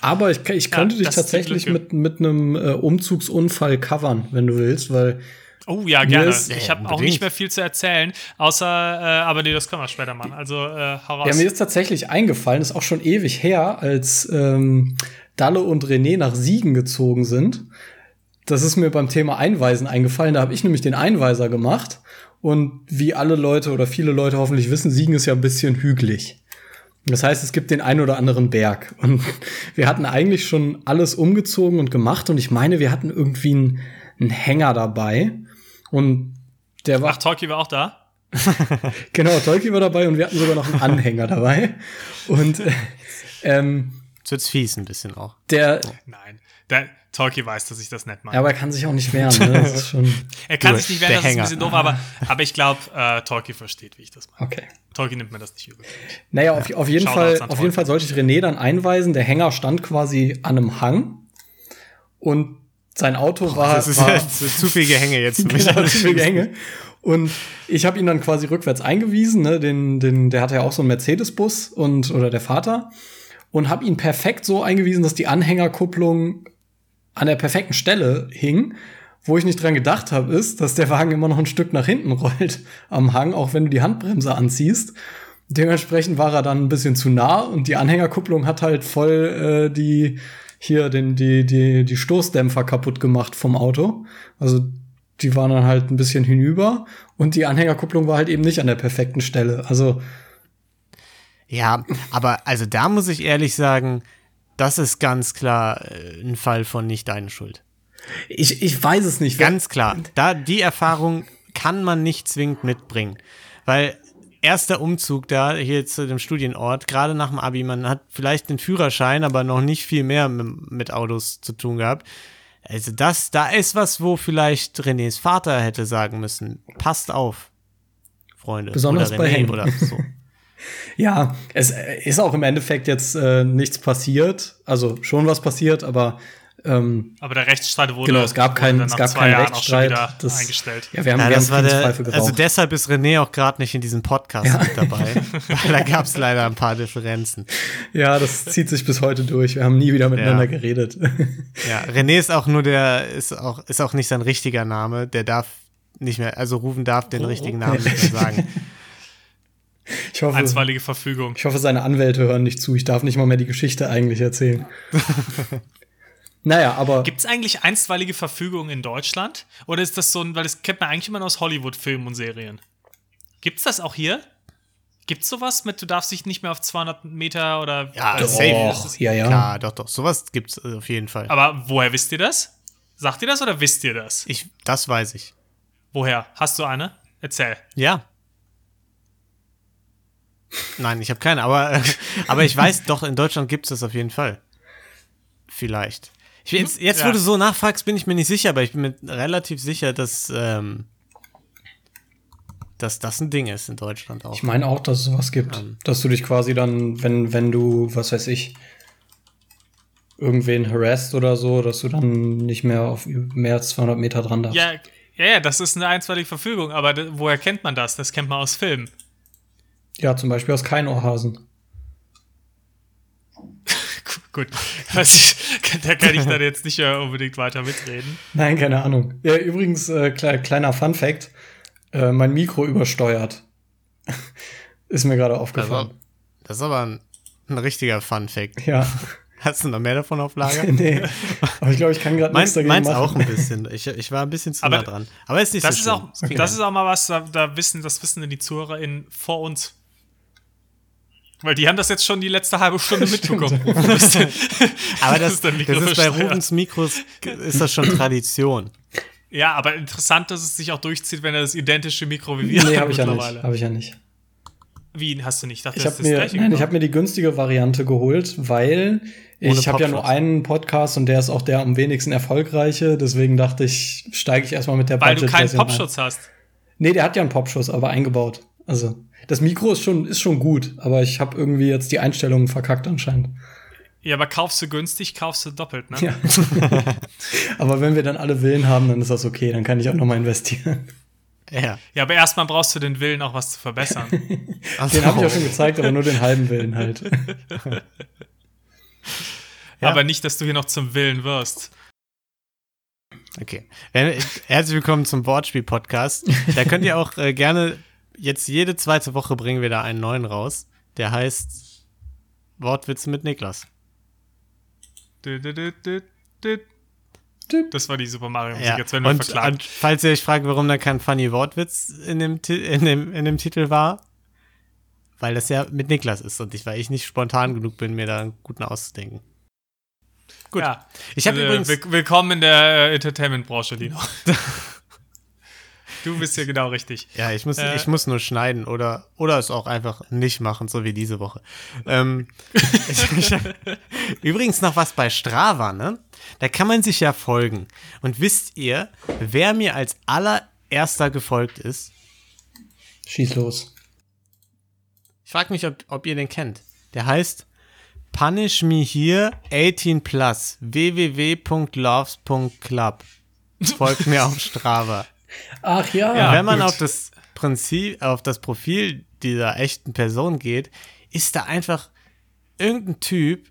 Aber ich, ich könnte ja, dich tatsächlich mit, mit einem äh, Umzugsunfall covern, wenn du willst, weil Oh ja, gerne. Ist, ich habe auch nicht mehr viel zu erzählen, außer, äh, aber nee, das können wir später machen. Also äh, hau raus. Ja, mir ist tatsächlich eingefallen, ist auch schon ewig her, als ähm, Dalle und René nach Siegen gezogen sind. Das ist mir beim Thema Einweisen eingefallen. Da habe ich nämlich den Einweiser gemacht. Und wie alle Leute oder viele Leute hoffentlich wissen, Siegen ist ja ein bisschen hügelig. Das heißt, es gibt den einen oder anderen Berg. Und wir hatten eigentlich schon alles umgezogen und gemacht. Und ich meine, wir hatten irgendwie einen, einen Hänger dabei. Und der war. Ach, Tolki war auch da? genau, Tolki war dabei und wir hatten sogar noch einen Anhänger dabei. Und äh, ähm, Jetzt wird's fies ein bisschen auch. Der. Nein. Der, Tolki weiß, dass ich das nett mache. Ja, aber er kann sich auch nicht wehren. Ne? Das ist schon er kann sich nicht wehren, das ist ein bisschen doof, aber, aber ich glaube, äh, Tolki versteht, wie ich das mache. Okay. Tolki nimmt mir das nicht übel. Naja, auf, auf jeden Fall, auf jeden Fall sollte ich René dann einweisen. Der Hänger stand quasi an einem Hang und sein Auto Boah, war. Das ist war, jetzt zu viel Gehänge jetzt. genau, zu viel Gehänge. Und ich habe ihn dann quasi rückwärts eingewiesen. Ne? Den, den, der hatte ja auch so einen Mercedes-Bus und oder der Vater und habe ihn perfekt so eingewiesen, dass die Anhängerkupplung an der perfekten Stelle hing. Wo ich nicht dran gedacht habe, ist, dass der Wagen immer noch ein Stück nach hinten rollt am Hang, auch wenn du die Handbremse anziehst. Dementsprechend war er dann ein bisschen zu nah und die Anhängerkupplung hat halt voll äh, die hier den, die, die, die Stoßdämpfer kaputt gemacht vom Auto. Also die waren dann halt ein bisschen hinüber und die Anhängerkupplung war halt eben nicht an der perfekten Stelle. Also ja, aber also da muss ich ehrlich sagen, das ist ganz klar äh, ein Fall von nicht deine Schuld. Ich, ich weiß es nicht. Ganz klar. Da, die Erfahrung kann man nicht zwingend mitbringen. Weil erster Umzug da hier zu dem Studienort, gerade nach dem Abi, man hat vielleicht den Führerschein, aber noch nicht viel mehr mit, Autos zu tun gehabt. Also das, da ist was, wo vielleicht Renés Vater hätte sagen müssen, passt auf, Freunde. Besonders oder René bei Henk. oder so. ja, es ist auch im Endeffekt jetzt äh, nichts passiert. Also schon was passiert, aber ähm, aber der Rechtsstreit wurde, genau, es gab keinen, es gab keinen Rechtsstreit das, eingestellt. Ja, wir haben, ja, wir das haben war der, Also deshalb ist René auch gerade nicht in diesem Podcast ja. mit dabei, weil da gab es leider ein paar Differenzen. Ja, das zieht sich bis heute durch. Wir haben nie wieder miteinander ja. geredet. Ja, René ist auch nur der, ist auch, ist auch nicht sein richtiger Name. Der darf nicht mehr, also rufen darf, den oh, richtigen Namen nicht mehr sagen. Ich hoffe, Einstweilige Verfügung. Ich hoffe, seine Anwälte hören nicht zu. Ich darf nicht mal mehr die Geschichte eigentlich erzählen. naja, aber. Gibt es eigentlich einstweilige Verfügungen in Deutschland? Oder ist das so ein, weil das kennt man eigentlich immer nur aus Hollywood-Filmen und Serien. Gibt es das auch hier? Gibt es sowas mit, du darfst dich nicht mehr auf 200 Meter oder. Ja, doch, safe. ja, ja. Klar, doch, doch. Sowas gibt es auf jeden Fall. Aber woher wisst ihr das? Sagt ihr das oder wisst ihr das? Ich, das weiß ich. Woher? Hast du eine? Erzähl. Ja. Nein, ich habe keine, aber, aber ich weiß doch, in Deutschland gibt es das auf jeden Fall. Vielleicht. Ich, jetzt, jetzt ja. wo du so nachfragst, bin ich mir nicht sicher, aber ich bin mir relativ sicher, dass, ähm, dass das ein Ding ist in Deutschland auch. Ich meine auch, dass es sowas gibt. Um, dass du dich quasi dann, wenn, wenn du, was weiß ich, irgendwen harassst oder so, dass du dann nicht mehr auf mehr als 200 Meter dran darfst. Ja, ja, ja das ist eine einstweilige Verfügung, aber woher kennt man das? Das kennt man aus Filmen. Ja, zum Beispiel aus Keinohrhasen. Gut, also, da kann ich dann jetzt nicht unbedingt weiter mitreden. Nein, keine Ahnung. Ja, übrigens, äh, kleiner Fun Fact: äh, Mein Mikro übersteuert. ist mir gerade aufgefallen. Das ist aber ein, ein richtiger Fun Fact. Ja. Hast du noch mehr davon auf Lager? nee. Aber ich glaube, ich kann gerade nichts dagegen meins machen. auch ein bisschen. Ich, ich war ein bisschen zu aber nah dran. Aber ist nicht das so ist Auch, okay. Das ist auch mal was, da, da wissen, das wissen denn die ZuhörerInnen vor uns. Weil die haben das jetzt schon die letzte halbe Stunde mitbekommen. aber das, das, ist, das ist bei Rubens Mikros ist das schon Tradition. Ja, aber interessant, dass es sich auch durchzieht, wenn er das identische Mikro wie wir nee, hat. Habe ich ja nicht. Habe ich ja nicht. Wie hast du nicht? Dachte, ich habe mir, nein, ich habe mir die günstige Variante geholt, weil ich habe ja nur einen Podcast und der ist auch der am wenigsten erfolgreiche. Deswegen dachte ich, steige ich erstmal mit der Weil du keinen Popschutz hast. Nee, der hat ja einen Popschutz, aber eingebaut. Also das Mikro ist schon ist schon gut, aber ich habe irgendwie jetzt die Einstellungen verkackt anscheinend. Ja, aber kaufst du günstig, kaufst du doppelt, ne? Ja. aber wenn wir dann alle Willen haben, dann ist das okay, dann kann ich auch noch mal investieren. Ja. Ja, aber erstmal brauchst du den Willen, auch was zu verbessern. den habe ich auch schon gezeigt, aber nur den halben Willen halt. ja. Aber nicht, dass du hier noch zum Willen wirst. Okay. Herzlich willkommen zum Wortspiel-Podcast. Da könnt ihr auch äh, gerne, jetzt jede zweite Woche bringen wir da einen neuen raus. Der heißt Wortwitze mit Niklas. Das war die Super Mario Musik. Ja. Jetzt werden wir und, verklagt. Und falls ihr euch fragt, warum da kein funny Wortwitz in dem, in dem, in dem Titel war, weil das ja mit Niklas ist und ich, weil ich nicht spontan genug bin, mir da einen guten auszudenken. Gut. Ja. Ich habe äh, übrigens willkommen in der äh, Entertainment-Branche, Lino. Du bist ja genau richtig. Ja, ich muss, äh, ich muss nur schneiden oder, oder es auch einfach nicht machen, so wie diese Woche. Ähm, ich, übrigens noch was bei Strava, ne? Da kann man sich ja folgen. Und wisst ihr, wer mir als allererster gefolgt ist? Schieß los. Ich frage mich, ob, ob ihr den kennt. Der heißt Punish Me Here 18 Plus www.loves.club. Folgt mir auf Strava. Ach ja. ja wenn man gut. auf das Prinzip, auf das Profil dieser echten Person geht, ist da einfach irgendein Typ,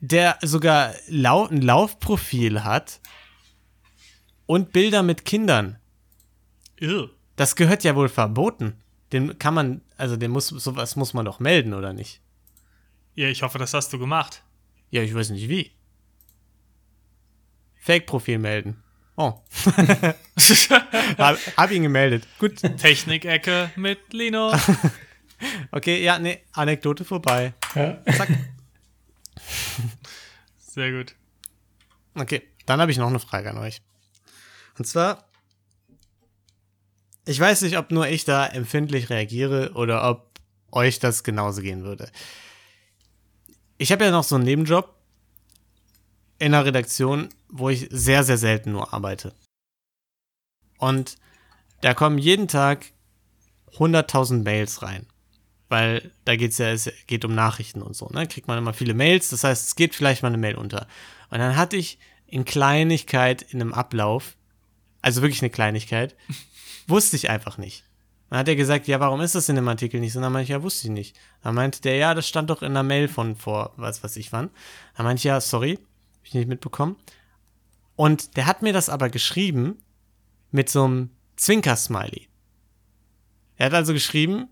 der sogar lau ein Laufprofil hat und Bilder mit Kindern. Ew. Das gehört ja wohl verboten. Den kann man, also den muss, sowas muss man doch melden, oder nicht? Ja, ich hoffe, das hast du gemacht. Ja, ich weiß nicht wie. Fake-Profil melden. Oh. hab, hab ihn gemeldet. Gut. Technikecke mit Lino. okay, ja, nee, Anekdote vorbei. Ja. Zack. Sehr gut. Okay, dann habe ich noch eine Frage an euch. Und zwar, ich weiß nicht, ob nur ich da empfindlich reagiere oder ob euch das genauso gehen würde. Ich habe ja noch so einen Nebenjob in einer Redaktion, wo ich sehr, sehr selten nur arbeite. Und da kommen jeden Tag 100.000 Mails rein. Weil da geht es ja, es geht um Nachrichten und so, ne? Kriegt man immer viele Mails, das heißt, es geht vielleicht mal eine Mail unter. Und dann hatte ich in Kleinigkeit in einem Ablauf, also wirklich eine Kleinigkeit, wusste ich einfach nicht. Dann hat er gesagt, ja, warum ist das in dem Artikel nicht so? dann meinte ich, ja, wusste ich nicht. Dann meinte der, ja, das stand doch in der Mail von vor, was weiß ich wann. Dann meinte ich, ja, sorry, hab ich nicht mitbekommen. Und der hat mir das aber geschrieben mit so einem Zwinker-Smiley. Er hat also geschrieben,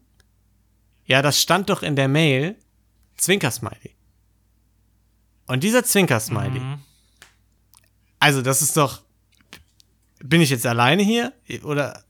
ja, das stand doch in der Mail, Zwinker-Smiley. Und dieser Zwinker-Smiley, mhm. also das ist doch, bin ich jetzt alleine hier? Oder,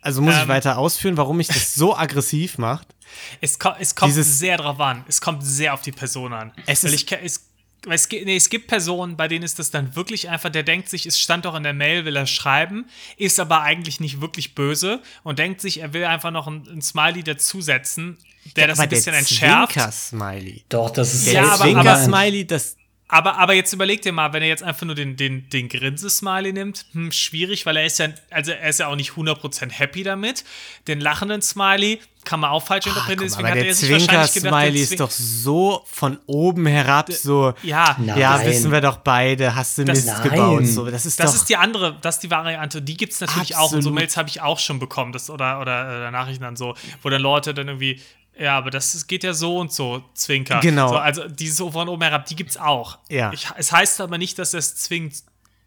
also muss ähm, ich weiter ausführen, warum mich das so aggressiv macht? Es, ko es kommt Dieses, sehr drauf an. Es kommt sehr auf die Person an. Es Weil ich, es, es, nee, es gibt Personen, bei denen ist das dann wirklich einfach, der denkt sich, es stand doch in der Mail, will er schreiben, ist aber eigentlich nicht wirklich böse und denkt sich, er will einfach noch ein, ein Smiley dazusetzen, der ja, das ein bisschen entschärft. Zwinker-Smiley. Doch, das ist der ja, Zwinker-Smiley, das, aber, aber jetzt überleg dir mal, wenn er jetzt einfach nur den, den, den Grinse-Smiley nimmt, hm, schwierig, weil er ist ja, also er ist ja auch nicht 100% happy damit. Den lachenden Smiley kann man auch falsch interpretieren, deswegen hat er sich wahrscheinlich gedacht, Smiley ist doch so von oben herab so, ja, ja, wissen wir doch beide, hast du das, Mist nein. gebaut. So, das ist, das doch ist die andere, das ist die Variante, die gibt es natürlich Absolut. auch und so Mails habe ich auch schon bekommen, das, oder, oder äh, Nachrichten dann so, wo dann Leute dann irgendwie ja, aber das geht ja so und so, Zwinker. Genau. So, also diese so von oben herab, die gibt's auch. Ja. Ich, es heißt aber nicht, dass er es zwingend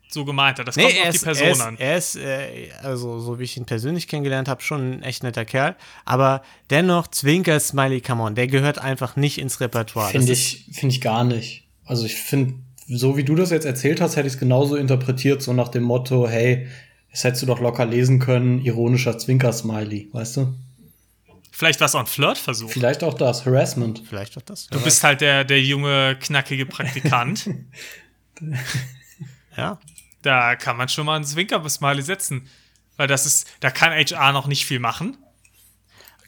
so gemeint hat. Das nee, kommt auf ist, die Person er ist, an. Er ist, äh, also so wie ich ihn persönlich kennengelernt habe, schon ein echt netter Kerl. Aber dennoch, Zwinker, Smiley, come on, der gehört einfach nicht ins Repertoire. Finde ich, find ich gar nicht. Also ich finde, so wie du das jetzt erzählt hast, hätte ich es genauso interpretiert, so nach dem Motto, hey, das hättest du doch locker lesen können, ironischer Zwinker-Smiley, weißt du? Vielleicht war es auch ein Flirtversuch. Vielleicht auch das, Harassment. Vielleicht auch das. Du bist halt der, der junge, knackige Praktikant. ja. Da kann man schon mal einen Zwinker-Smiley setzen. Weil das ist, da kann HR noch nicht viel machen.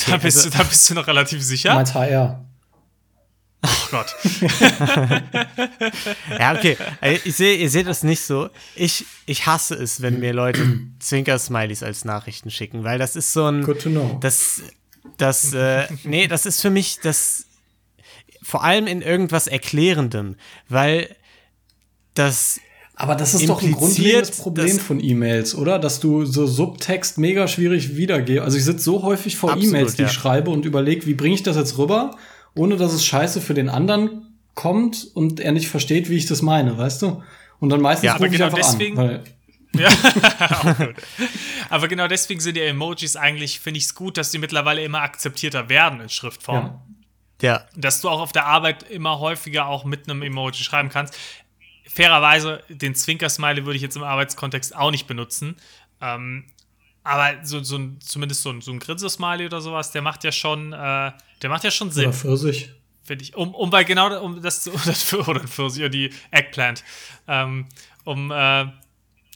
Da, okay, bist, also, du, da bist du noch relativ sicher. Meinst HR. Oh Gott. ja, okay. Ich sehe, ihr seht das nicht so. Ich, ich hasse es, wenn mir Leute Zwinker-Smileys als Nachrichten schicken, weil das ist so ein. Good to know. Das, das, äh, nee, das ist für mich das, vor allem in irgendwas Erklärendem, weil das. Aber das ist doch ein grundlegendes Problem von E-Mails, oder? Dass du so Subtext mega schwierig wiedergehst. Also ich sitze so häufig vor E-Mails, die ja. ich schreibe und überlege, wie bringe ich das jetzt rüber, ohne dass es scheiße für den anderen kommt und er nicht versteht, wie ich das meine, weißt du? Und dann meistens ja, rufe genau ich einfach deswegen, an. Ja, auch gut. Aber genau deswegen sind ja Emojis eigentlich, finde ich es gut, dass sie mittlerweile immer akzeptierter werden in Schriftform. Ja. ja. Dass du auch auf der Arbeit immer häufiger auch mit einem Emoji schreiben kannst. Fairerweise, den Zwinker-Smiley würde ich jetzt im Arbeitskontext auch nicht benutzen. Ähm, aber so, so ein, zumindest so ein, so ein Grinse-Smiley oder sowas, der macht ja schon, äh, der macht ja schon Sinn. Oder Pfirsich. Finde ich. Um, um weil genau um das oder Pfirsich oder die Eggplant. Ähm, um äh,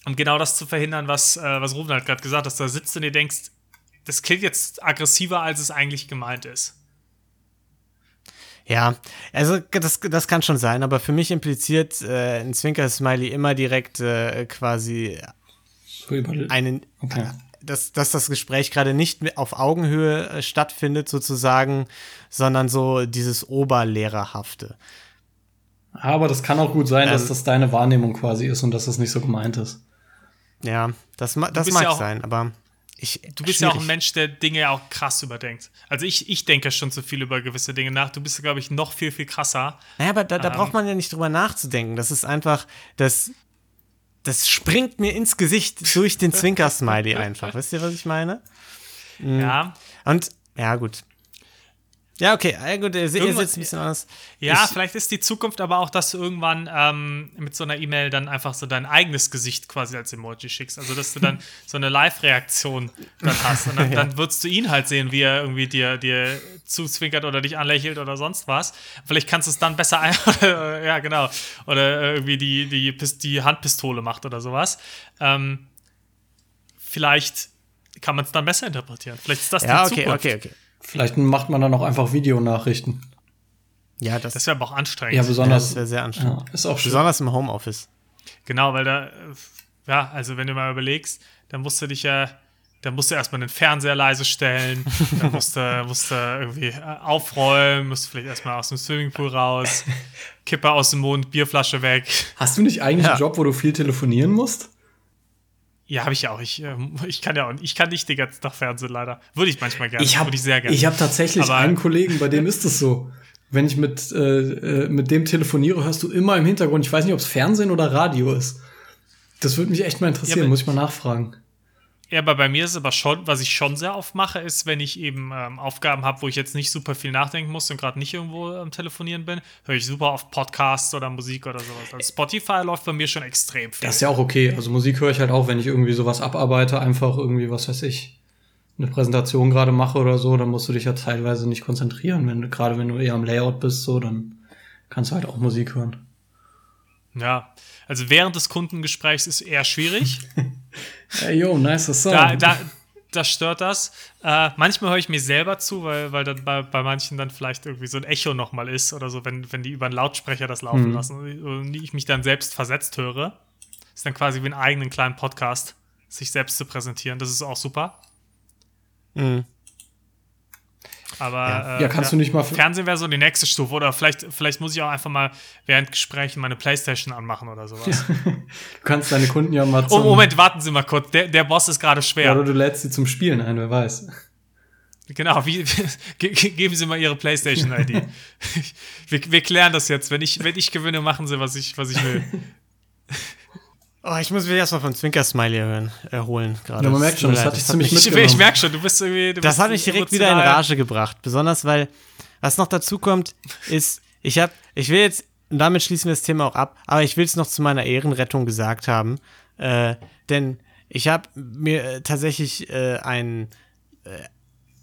um genau das zu verhindern, was, äh, was Ruben halt gerade gesagt hat, dass du da sitzt und dir denkst, das klingt jetzt aggressiver, als es eigentlich gemeint ist. Ja, also das, das kann schon sein, aber für mich impliziert äh, ein Zwinker-Smiley immer direkt äh, quasi einen, okay. dass, dass das Gespräch gerade nicht auf Augenhöhe äh, stattfindet, sozusagen, sondern so dieses Oberlehrerhafte. Aber das kann auch gut sein, ähm, dass das deine Wahrnehmung quasi ist und dass das nicht so gemeint ist. Ja, das, das mag ja auch, sein, aber ich. Du bist schwierig. ja auch ein Mensch, der Dinge auch krass überdenkt. Also ich, ich denke schon zu viel über gewisse Dinge nach. Du bist, glaube ich, noch viel, viel krasser. Naja, aber da, da ähm, braucht man ja nicht drüber nachzudenken. Das ist einfach, das, das springt mir ins Gesicht durch den Zwinker-Smiley einfach. Wisst ihr, was ich meine? Mhm. Ja. Und, ja, gut. Ja, okay, ja, gut, ihr, seht es ein bisschen anders. Ja, ich, vielleicht ist die Zukunft aber auch, dass du irgendwann ähm, mit so einer E-Mail dann einfach so dein eigenes Gesicht quasi als Emoji schickst. Also, dass du dann so eine Live-Reaktion dann hast. Und dann, ja. dann würdest du ihn halt sehen, wie er irgendwie dir, dir zuzwinkert oder dich anlächelt oder sonst was. Vielleicht kannst du es dann besser ein ja, genau. Oder irgendwie die, die, die Handpistole macht oder sowas. Ähm, vielleicht kann man es dann besser interpretieren. Vielleicht ist das ja, die okay, Zukunft. okay, okay. Vielleicht macht man dann auch einfach Videonachrichten. Ja, das, das wäre aber auch anstrengend. Ja, besonders. das wäre sehr anstrengend. Ja, ist auch schön. Besonders im Homeoffice. Genau, weil da, ja, also wenn du mal überlegst, dann musst du dich ja, dann musst du erstmal den Fernseher leise stellen, dann musst du, musst du irgendwie äh, aufräumen, musst du vielleicht erstmal aus dem Swimmingpool raus, Kippe aus dem Mund, Bierflasche weg. Hast du nicht eigentlich ja. einen Job, wo du viel telefonieren musst? Ja, habe ich ja auch. Ich, äh, ich kann ja auch, ich kann nicht den ganzen Tag Fernsehen leider. Würde ich manchmal gerne. Ich habe ich sehr gerne. Ich habe tatsächlich Aber einen Kollegen, bei dem ist es so. Wenn ich mit, äh, äh, mit dem telefoniere, hörst du immer im Hintergrund, ich weiß nicht, ob es Fernsehen oder Radio ist. Das würde mich echt mal interessieren, ja, muss ich mal nachfragen. Ja, aber bei mir ist aber schon, was ich schon sehr oft mache, ist, wenn ich eben ähm, Aufgaben habe, wo ich jetzt nicht super viel nachdenken muss und gerade nicht irgendwo am Telefonieren bin, höre ich super oft Podcasts oder Musik oder sowas. Also Spotify läuft bei mir schon extrem viel. Das ist ja auch okay. Also Musik höre ich halt auch, wenn ich irgendwie sowas abarbeite, einfach irgendwie, was weiß ich, eine Präsentation gerade mache oder so, dann musst du dich ja teilweise nicht konzentrieren. Wenn gerade wenn du eher am Layout bist, so, dann kannst du halt auch Musik hören. Ja, also während des Kundengesprächs ist eher schwierig. hey, yo, nice song. Da, da, das stört das. Äh, manchmal höre ich mir selber zu, weil, weil dann bei, bei manchen dann vielleicht irgendwie so ein Echo nochmal ist oder so, wenn, wenn die über einen Lautsprecher das laufen mhm. lassen und ich mich dann selbst versetzt höre. Ist dann quasi wie einen eigenen kleinen Podcast, sich selbst zu präsentieren. Das ist auch super. Mhm. Aber ja. Äh, ja kannst ja, du nicht mal. Fernsehen wäre so die nächste Stufe. Oder vielleicht, vielleicht muss ich auch einfach mal während Gesprächen meine Playstation anmachen oder sowas. du kannst deine Kunden ja mal oh, zum. Oh, Moment, warten Sie mal kurz. Der, der Boss ist gerade schwer. Ja, oder du lädst sie zum Spielen ein, wer weiß. Genau, wie, geben Sie mal Ihre PlayStation-ID. wir, wir klären das jetzt. Wenn ich, wenn ich gewinne, machen Sie, was ich, was ich will. Oh, ich muss mich erstmal von Zwinker-Smiley hören, erholen gerade. Ja, man merkt schon, das hat dich ziemlich ich, ich merke schon, du bist irgendwie. Du das hat mich direkt wieder in Rage gebracht. Besonders, weil, was noch dazu kommt, ist, ich habe, ich will jetzt, und damit schließen wir das Thema auch ab, aber ich will es noch zu meiner Ehrenrettung gesagt haben. Äh, denn ich habe mir äh, tatsächlich äh, einen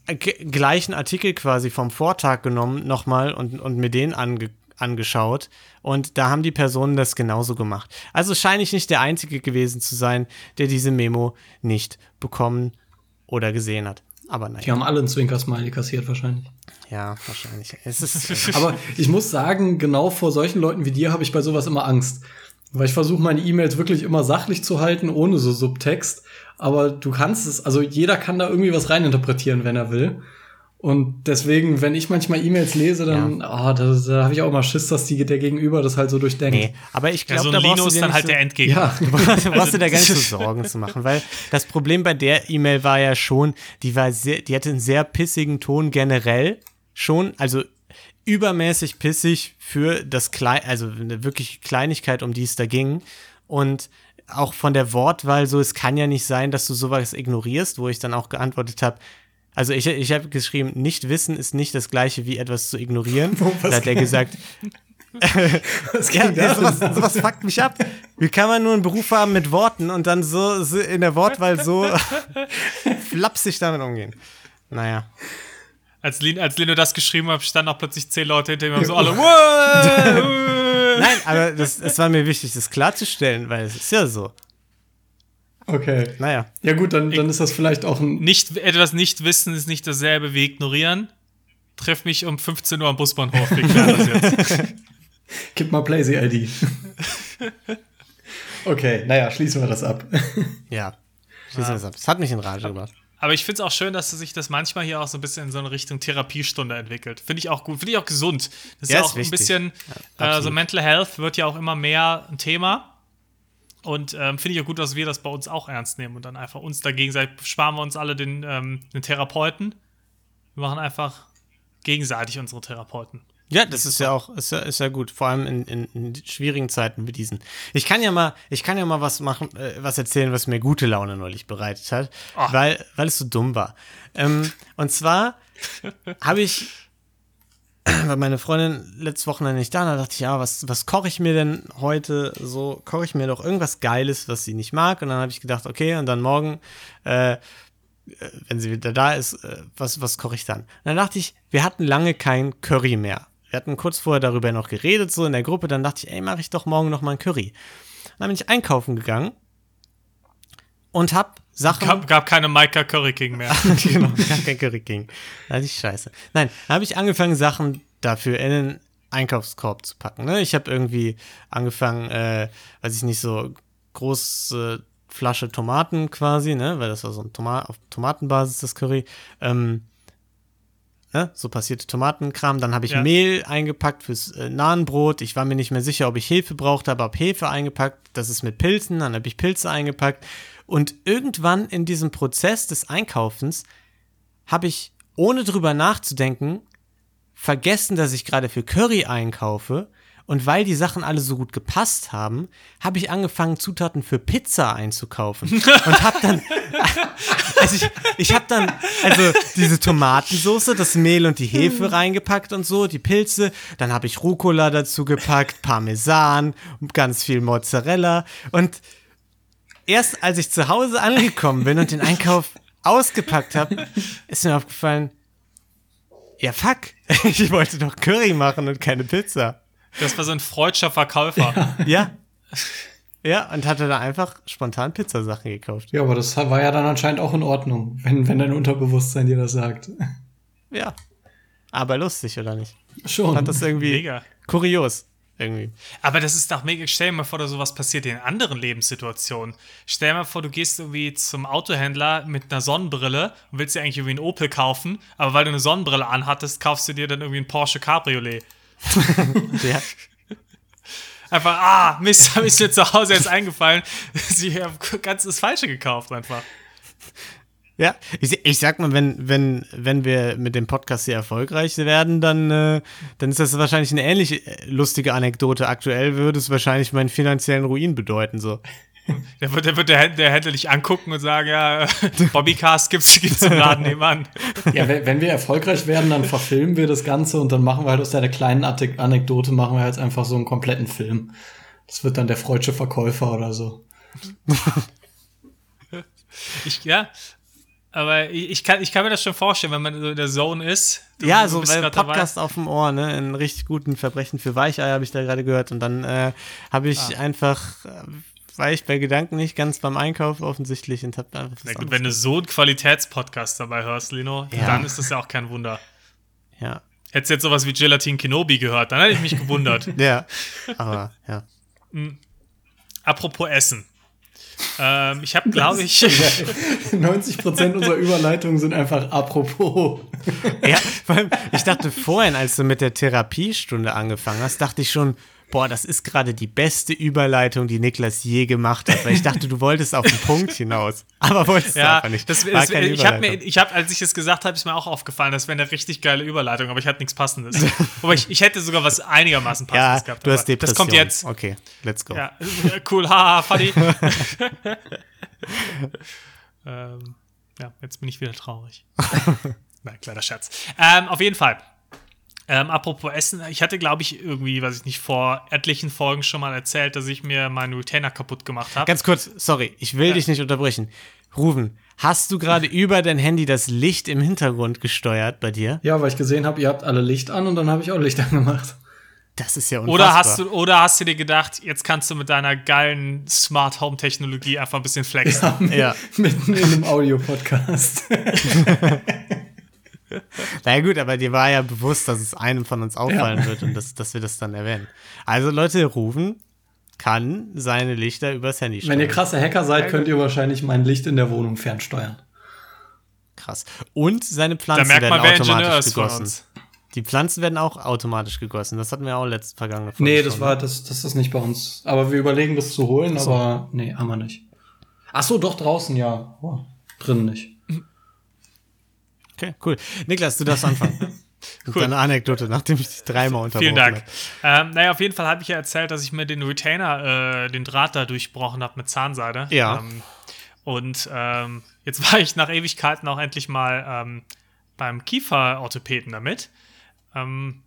äh, gleichen Artikel quasi vom Vortag genommen nochmal und, und mir den ange angeschaut und da haben die Personen das genauso gemacht. Also scheine ich nicht der Einzige gewesen zu sein, der diese Memo nicht bekommen oder gesehen hat. Aber nein. Die haben alle einen Zwinker-Smiley kassiert wahrscheinlich. Ja, wahrscheinlich. Es ist Aber ich muss sagen, genau vor solchen Leuten wie dir habe ich bei sowas immer Angst. Weil ich versuche meine E-Mails wirklich immer sachlich zu halten, ohne so Subtext. Aber du kannst es, also jeder kann da irgendwie was reininterpretieren, wenn er will. Und deswegen, wenn ich manchmal E-Mails lese, dann, ja. oh, da, da habe ich auch mal Schiss, dass die, der Gegenüber das halt so durchdenkt. Nee, aber ich glaube, ja, so da brauchst du dann halt so, der Endgegner. Ja, du brauchst, du brauchst dir da gar nicht so Sorgen zu machen, weil das Problem bei der E-Mail war ja schon, die war sehr, die hatte einen sehr pissigen Ton generell schon, also übermäßig pissig für das Klein, also eine wirklich Kleinigkeit, um die es da ging. Und auch von der Wortwahl so, es kann ja nicht sein, dass du sowas ignorierst, wo ich dann auch geantwortet habe, also ich, ich habe geschrieben, nicht wissen ist nicht das gleiche wie etwas zu ignorieren. Wo, da hat er gesagt, was ja, sowas, sowas fuckt mich ab. Wie kann man nur einen Beruf haben mit Worten und dann so, so in der Wortwahl so flapsig damit umgehen? Naja. Als, Lin, als Lino das geschrieben hat, standen auch plötzlich zehn Leute hinter mir und so alle. Nein, aber das, es war mir wichtig, das klarzustellen, weil es ist ja so. Okay. Naja. Ja, gut, dann, dann ist das vielleicht auch ein. Nicht, etwas nicht wissen ist nicht dasselbe wie ignorieren. Treff mich um 15 Uhr am Busbahnhof. Wir klären das jetzt. Gib mal Playsy-ID. okay, naja, schließen wir das ab. ja, schließen wir das ab. Das hat mich in Rage gemacht. Aber ich finde es auch schön, dass sich das manchmal hier auch so ein bisschen in so eine Richtung Therapiestunde entwickelt. Finde ich auch gut, finde ich auch gesund. Das ist ja, auch ist ein bisschen, ja, äh, so Mental Health wird ja auch immer mehr ein Thema. Und ähm, finde ich auch gut, dass wir das bei uns auch ernst nehmen und dann einfach uns dagegen sparen wir uns alle den, ähm, den Therapeuten. Wir machen einfach gegenseitig unsere Therapeuten. Ja, das ist ja auch, ist ja, ist ja gut, vor allem in, in, in, schwierigen Zeiten wie diesen. Ich kann ja mal, ich kann ja mal was machen, äh, was erzählen, was mir gute Laune neulich bereitet hat, weil, weil es so dumm war. Ähm, und zwar habe ich weil meine Freundin letztes Wochenende nicht da da dachte ich, ja, was, was koche ich mir denn heute? So koche ich mir doch irgendwas Geiles, was sie nicht mag. Und dann habe ich gedacht, okay, und dann morgen, äh, wenn sie wieder da ist, äh, was, was koche ich dann? Und dann dachte ich, wir hatten lange kein Curry mehr. Wir hatten kurz vorher darüber noch geredet, so in der Gruppe. Dann dachte ich, ey, mache ich doch morgen noch mal ein Curry. Dann bin ich einkaufen gegangen und hab Sachen. Gab, gab keine Maika Curry King mehr. genau, gab kein Curry King. Das ist scheiße. Nein, da habe ich angefangen, Sachen dafür in den Einkaufskorb zu packen. Ne? Ich habe irgendwie angefangen, äh, weiß ich nicht, so große Flasche Tomaten quasi, ne? weil das war so ein Toma auf Tomatenbasis, das Curry. Ähm, ne? So passierte Tomatenkram. Dann habe ich ja. Mehl eingepackt fürs äh, Nahenbrot. Ich war mir nicht mehr sicher, ob ich Hefe brauchte, aber habe Hefe eingepackt. Das ist mit Pilzen. Dann habe ich Pilze eingepackt. Und irgendwann in diesem Prozess des Einkaufens habe ich, ohne drüber nachzudenken, vergessen, dass ich gerade für Curry einkaufe Und weil die Sachen alle so gut gepasst haben, habe ich angefangen, Zutaten für Pizza einzukaufen. Und habe dann, also ich, ich habe dann, also diese Tomatensoße, das Mehl und die Hefe reingepackt und so, die Pilze. Dann habe ich Rucola dazu gepackt, Parmesan, ganz viel Mozzarella. Und erst als ich zu Hause angekommen bin und den Einkauf ausgepackt habe, ist mir aufgefallen, ja fuck, ich wollte doch Curry machen und keine Pizza. Das war so ein freudscher Verkäufer. Ja. Ja, und hatte da einfach spontan Pizzasachen gekauft. Ja, aber das war ja dann anscheinend auch in Ordnung, wenn, wenn dein Unterbewusstsein dir das sagt. Ja. Aber lustig, oder nicht? Schon. Fand das irgendwie Mega. kurios. Irgendwie. Aber das ist doch mega. Stell dir mal vor, dass sowas passiert in anderen Lebenssituationen. Stell dir mal vor, du gehst irgendwie zum Autohändler mit einer Sonnenbrille und willst dir eigentlich irgendwie einen Opel kaufen, aber weil du eine Sonnenbrille anhattest, kaufst du dir dann irgendwie einen Porsche Cabriolet. Ja. Einfach, ah, Mist, hab ich mir zu Hause jetzt eingefallen. Sie haben ganz das Falsche gekauft einfach. Ja, ich, ich sag mal, wenn, wenn, wenn wir mit dem Podcast sehr erfolgreich werden, dann, äh, dann ist das wahrscheinlich eine ähnlich äh, lustige Anekdote. Aktuell würde es wahrscheinlich meinen finanziellen Ruin bedeuten, so. Der wird, der, wird der, Händler- der Händler dich angucken und sagen, ja, Bobbycast gibt's, gibt's im Laden nebenan. Ja, wenn, wenn wir erfolgreich werden, dann verfilmen wir das Ganze und dann machen wir halt aus der kleinen Anekdote machen wir jetzt einfach so einen kompletten Film. Das wird dann der freudsche Verkäufer oder so. Ich, ja, aber ich, kann, ich kann mir das schon vorstellen, wenn man so in der Zone ist. Du- ja, du so grad Podcast auf dem Ohr, ne? Einen richtig guten Verbrechen für Weicheier habe ich da gerade gehört. Und dann äh, habe ich Ah. einfach, äh, war ich bei Gedanken nicht ganz beim Einkauf offensichtlich und habe einfach Na gut, wenn du so einen Qualitätspodcast dabei hörst, Lino, Ja. dann ist das ja auch kein Wunder. Ja. Hättest du jetzt sowas wie Gelatin Kenobi gehört, dann hätte ich mich gewundert. Ja. Aber, ja. Apropos Essen. Ähm, ich habe, glaube ich, 90% unserer Überleitungen sind einfach apropos. Ja, vor allem, ich dachte vorhin, als du mit der Therapiestunde angefangen hast, dachte ich schon, boah, das ist gerade die beste Überleitung, die Niklas je gemacht hat, weil ich dachte, du wolltest auf den Punkt hinaus. Aber wolltest du ja, einfach nicht. das, das, ich habe mir, ich habe, als ich es gesagt habe, ist mir auch aufgefallen, das wäre eine richtig geile Überleitung, aber ich hatte nichts Passendes. aber ich, ich hätte sogar was einigermaßen ja, Passendes gehabt. du hast Depression. Das kommt jetzt. Okay, let's go. Ja, cool, haha, funny. ähm, ja, jetzt bin ich wieder traurig. Nein, kleiner Scherz. Ähm, auf jeden Fall. Ähm, apropos Essen, ich hatte, glaube ich, irgendwie, weiß ich nicht, vor etlichen Folgen schon mal erzählt, dass ich mir meinen Retainer kaputt gemacht habe. Ganz kurz, sorry, ich will Ja. dich nicht unterbrechen. Ruven, hast du gerade über dein Handy das Licht im Hintergrund gesteuert bei dir? Ja, weil ich gesehen habe, ihr habt alle Licht an und dann habe ich auch Licht angemacht. Das ist ja unfassbar. Oder hast, du, oder hast du dir gedacht, jetzt kannst du mit deiner geilen Smart Home Technologie einfach ein bisschen flexen? Ja. Mitten in einem Audiopodcast. Na ja, gut, aber dir war ja bewusst, dass es einem von uns auffallen wird und dass, dass wir das dann erwähnen. Also Leute, Rufen kann seine Lichter übers Handy steuern. Wenn ihr krasse Hacker seid, könnt ihr wahrscheinlich mein Licht in der Wohnung fernsteuern. Krass. Und seine Pflanzen merkt werden man, automatisch gegossen. uns. Die Pflanzen werden auch automatisch gegossen. Das hatten wir auch letzte vergangene Folge Nee, das schon, war, ne? das, das ist nicht bei uns. Aber wir überlegen, das zu holen, aber nee, haben wir nicht. Ach so, doch draußen, ja. Oh, drin nicht. Okay, cool. Niklas, du darfst anfangen. Mit Cool. deiner Anekdote, nachdem ich dich dreimal unterbrochen Vielen Dank. habe. Ähm, naja, auf jeden Fall habe ich ja erzählt, dass ich mir den Retainer, äh, den Draht da durchbrochen habe mit Zahnseide. Ja. Ähm, und ähm, jetzt war ich nach Ewigkeiten auch endlich mal ähm, beim Kieferorthopäden damit. Ähm,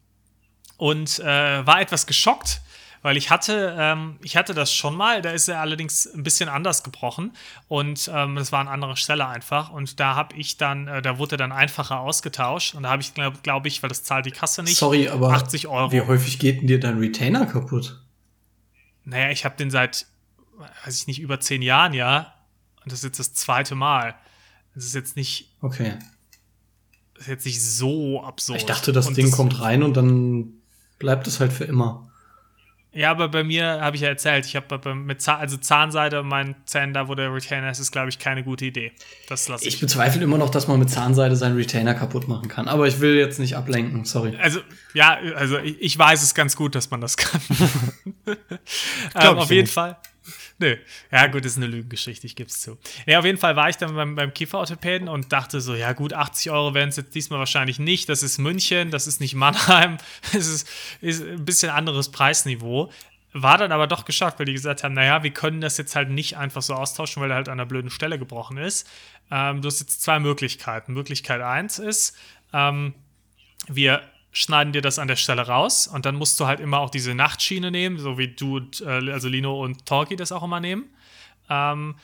und äh, war etwas geschockt, weil ich hatte, ähm, ich hatte das schon mal, da ist er allerdings ein bisschen anders gebrochen und ähm, das war an anderer Stelle einfach und da habe ich dann, äh, da wurde dann einfacher ausgetauscht und da habe ich, glaube glaub ich, weil das zahlt die Kasse nicht, Sorry, aber 80 Euro. wie häufig geht denn dir dein Retainer kaputt? Naja, ich habe den seit, weiß ich nicht, über zehn Jahren, ja. Und das ist jetzt das zweite Mal. Das ist jetzt nicht, Okay. das ist jetzt nicht so absurd. Ich dachte, das Und Ding kommt rein und dann bleibt es halt für immer. Ja, aber bei mir habe ich ja erzählt, ich habe mit Zahn, also Zahnseide und meinen Zähnen da, wo der Retainer ist, ist, glaube ich, keine gute Idee. Das lasse ich. Ich bezweifle immer noch, dass man mit Zahnseide seinen Retainer kaputt machen kann. Aber ich will jetzt nicht ablenken, sorry. also, ja, also ich, ich weiß es ganz gut, dass man das kann. ähm, auf jeden nicht. Fall. Nö. Ja, gut, das ist eine Lügengeschichte, ich gebe es zu. Ja, auf jeden Fall war ich dann beim, beim Kieferorthopäden und dachte so, ja gut, 80 Euro werden es jetzt diesmal wahrscheinlich nicht. Das ist München, das ist nicht Mannheim. Es ist, ist ein bisschen anderes Preisniveau. War dann aber doch geschafft, weil die gesagt haben, naja, wir können das jetzt halt nicht einfach so austauschen, weil er halt an einer blöden Stelle gebrochen ist. Ähm, du hast jetzt zwei Möglichkeiten. Möglichkeit eins ist, ähm, wir schneiden dir das an der Stelle raus und dann musst du halt immer auch diese Nachtschiene nehmen, so wie du, äh, also Lino und Torki das auch immer nehmen. Ähm,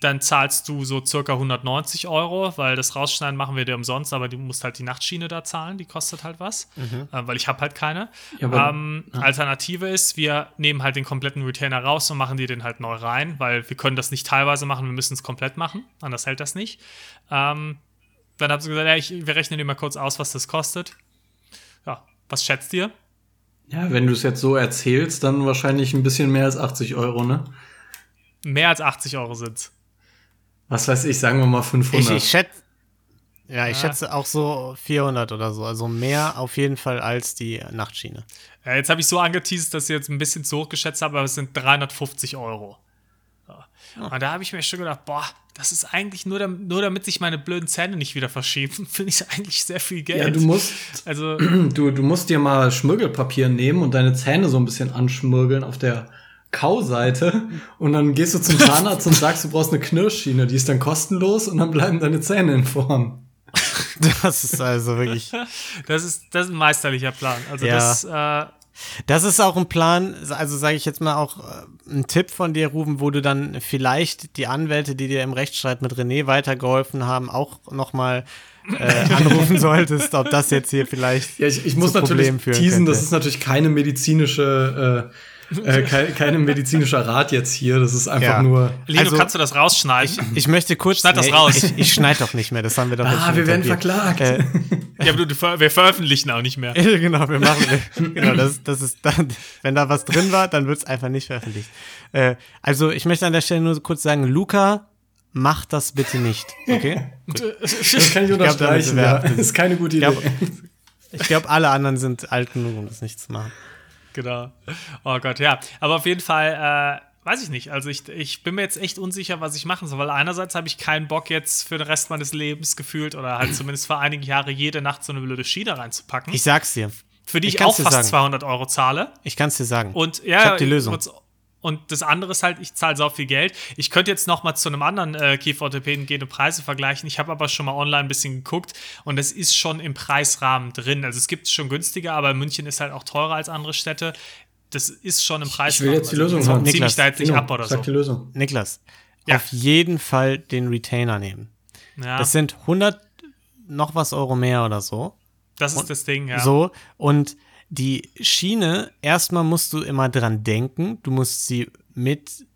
dann zahlst du so circa 190 Euro, weil das Rausschneiden machen wir dir umsonst, aber du musst halt die Nachtschiene da zahlen, die kostet halt was, mhm. äh, weil ich habe halt keine. Ja, ähm, ja. Alternative ist, wir nehmen halt den kompletten Retainer raus und machen dir den halt neu rein, weil wir können das nicht teilweise machen, wir müssen es komplett machen, anders hält das nicht. Ähm, dann haben sie gesagt, ja, ich, wir rechnen dir mal kurz aus, was das kostet. Ja, was schätzt ihr? Ja, wenn du es jetzt so erzählst, dann wahrscheinlich ein bisschen mehr als 80 Euro, ne? Mehr als 80 Euro sind's. Was weiß ich, sagen wir mal 500. Ich, ich schätze, ja, ich ja. schätze auch so 400 oder so. Also mehr auf jeden Fall als die Nachtschiene. Ja, jetzt habe ich so angeteased, dass ich jetzt ein bisschen zu hoch geschätzt habe, aber es sind 350 Euro. Ja. Und da habe ich mir schon gedacht, boah, das ist eigentlich nur, damit, nur damit sich meine blöden Zähne nicht wieder verschieben, finde ich eigentlich sehr viel Geld. Ja, du musst, also, du, du musst dir mal Schmirgelpapier nehmen und deine Zähne so ein bisschen anschmirgeln auf der Kauseite und dann gehst du zum Zahnarzt und sagst, du brauchst eine Knirschschiene, die ist dann kostenlos und dann bleiben deine Zähne in Form. Das ist also wirklich. Das ist, das ist ein meisterlicher Plan. Also ja. das, äh, das ist auch ein Plan, also sage ich jetzt mal auch äh, ein Tipp von dir, Ruben, wo du dann vielleicht die Anwälte, die dir im Rechtsstreit mit René weitergeholfen haben, auch nochmal äh, anrufen solltest, ob das jetzt hier vielleicht. Ja, ich, ich muss natürlich teasen, das ist natürlich keine medizinische äh, äh, kein, kein medizinischer Rat jetzt hier, das ist einfach ja. nur. Lino, also, kannst du das rausschneiden? Ich, ich möchte kurz. Schneid das raus. Ich, ich schneide doch nicht mehr, das haben wir doch Ah, wir werden verklagt. Äh, ja, aber du, wir veröffentlichen auch nicht mehr. genau, wir machen. genau, das, das ist dann, wenn da was drin war, dann wird es einfach nicht veröffentlicht. Äh, also, ich möchte an der Stelle nur kurz sagen, Luca, mach das bitte nicht, okay? das kann ich unterstreichen, ich glaub, ja. Das ist keine gute Idee. Ich glaube, glaub, alle anderen sind alt genug, um das nicht zu machen. Genau. Oh Gott, ja. Aber auf jeden Fall, äh, weiß ich nicht. Also ich, ich bin mir jetzt echt unsicher, was ich machen soll, weil einerseits habe ich keinen Bock jetzt für den Rest meines Lebens gefühlt oder halt zumindest für einige Jahre jede Nacht so eine blöde Schiene reinzupacken. Ich sag's dir. Für die ich, ich auch fast sagen. 200 Euro zahle. Ich kann's dir sagen. Und ja, ich hab die Lösung. Und, und das andere ist halt, ich zahle so viel Geld. Ich könnte jetzt noch mal zu einem anderen äh, Kieferorthopäden gehen und Preise vergleichen. Ich habe aber schon mal online ein bisschen geguckt und es ist schon im Preisrahmen drin. Also es gibt es schon günstiger, aber München ist halt auch teurer als andere Städte. Das ist schon im Preisrahmen. Ich will jetzt die Lösung also, haben. Zieh mich da jetzt nicht ab oder sag so. die Lösung. Niklas, ja. auf jeden Fall den Retainer nehmen. Ja. Das sind 100 noch was Euro mehr oder so. Das ist und das Ding, ja. So, und die Schiene, erstmal musst du immer dran denken, du musst sie mit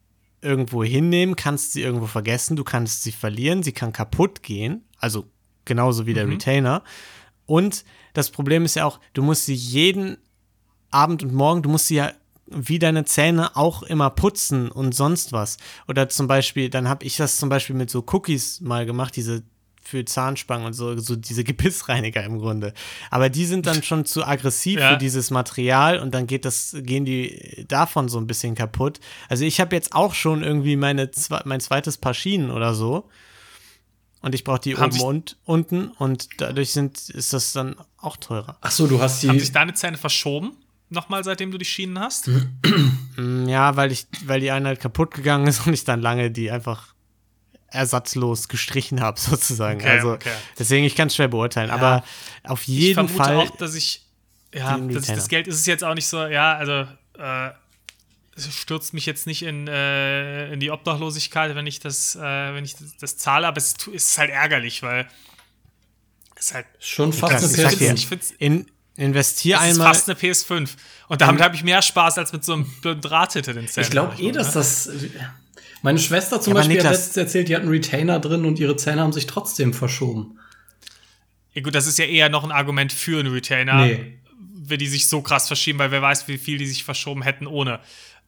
irgendwo hinnehmen, kannst sie irgendwo vergessen, du kannst sie verlieren, sie kann kaputt gehen, also genauso wie der mhm. Retainer. Und das Problem ist ja auch, du musst sie jeden Abend und Morgen, du musst sie ja wie deine Zähne auch immer putzen und sonst was. Oder zum Beispiel, dann habe ich das zum Beispiel mit so Cookies mal gemacht, diese für Zahnspangen und so, so diese Gebissreiniger im Grunde. Aber die sind dann schon zu aggressiv ja. für dieses Material und dann geht das, gehen die davon so ein bisschen kaputt. Also ich habe jetzt auch schon irgendwie meine, mein zweites Paar Schienen oder so. Und ich brauche die haben oben und unten und dadurch sind, ist das dann auch teurer. Ach so, du hast die. Haben sich deine Zähne verschoben? Nochmal, seitdem du die Schienen hast? Mm, ja, weil ich, weil die eine halt kaputt gegangen ist und ich dann lange die einfach ersatzlos gestrichen habe, sozusagen. Okay, also okay. deswegen, ich kann es schwer beurteilen. Ja. Aber auf jeden ich Fall. auch, dass ich. Ja, das, das, Geld ist es jetzt auch nicht so, ja, also äh, es stürzt mich jetzt nicht in, äh, in die Obdachlosigkeit, wenn ich das, äh, wenn ich das, das, zahle, aber es ist halt ärgerlich, weil es halt schon fast eine PS5. Ich find's, in, investier einmal. Es ist fast eine PS5. Und damit habe ich mehr Spaß als mit so einem blöden Draht hinter den Zähnen. Ich glaube eh, dass ne? das meine Schwester zum ja, Beispiel Niklas, hat letztens erzählt, die hat einen Retainer drin und ihre Zähne haben sich trotzdem verschoben. Ja, gut, das ist ja eher noch ein Argument für einen Retainer, nee. wenn die sich so krass verschieben, weil wer weiß, wie viel die sich verschoben hätten ohne.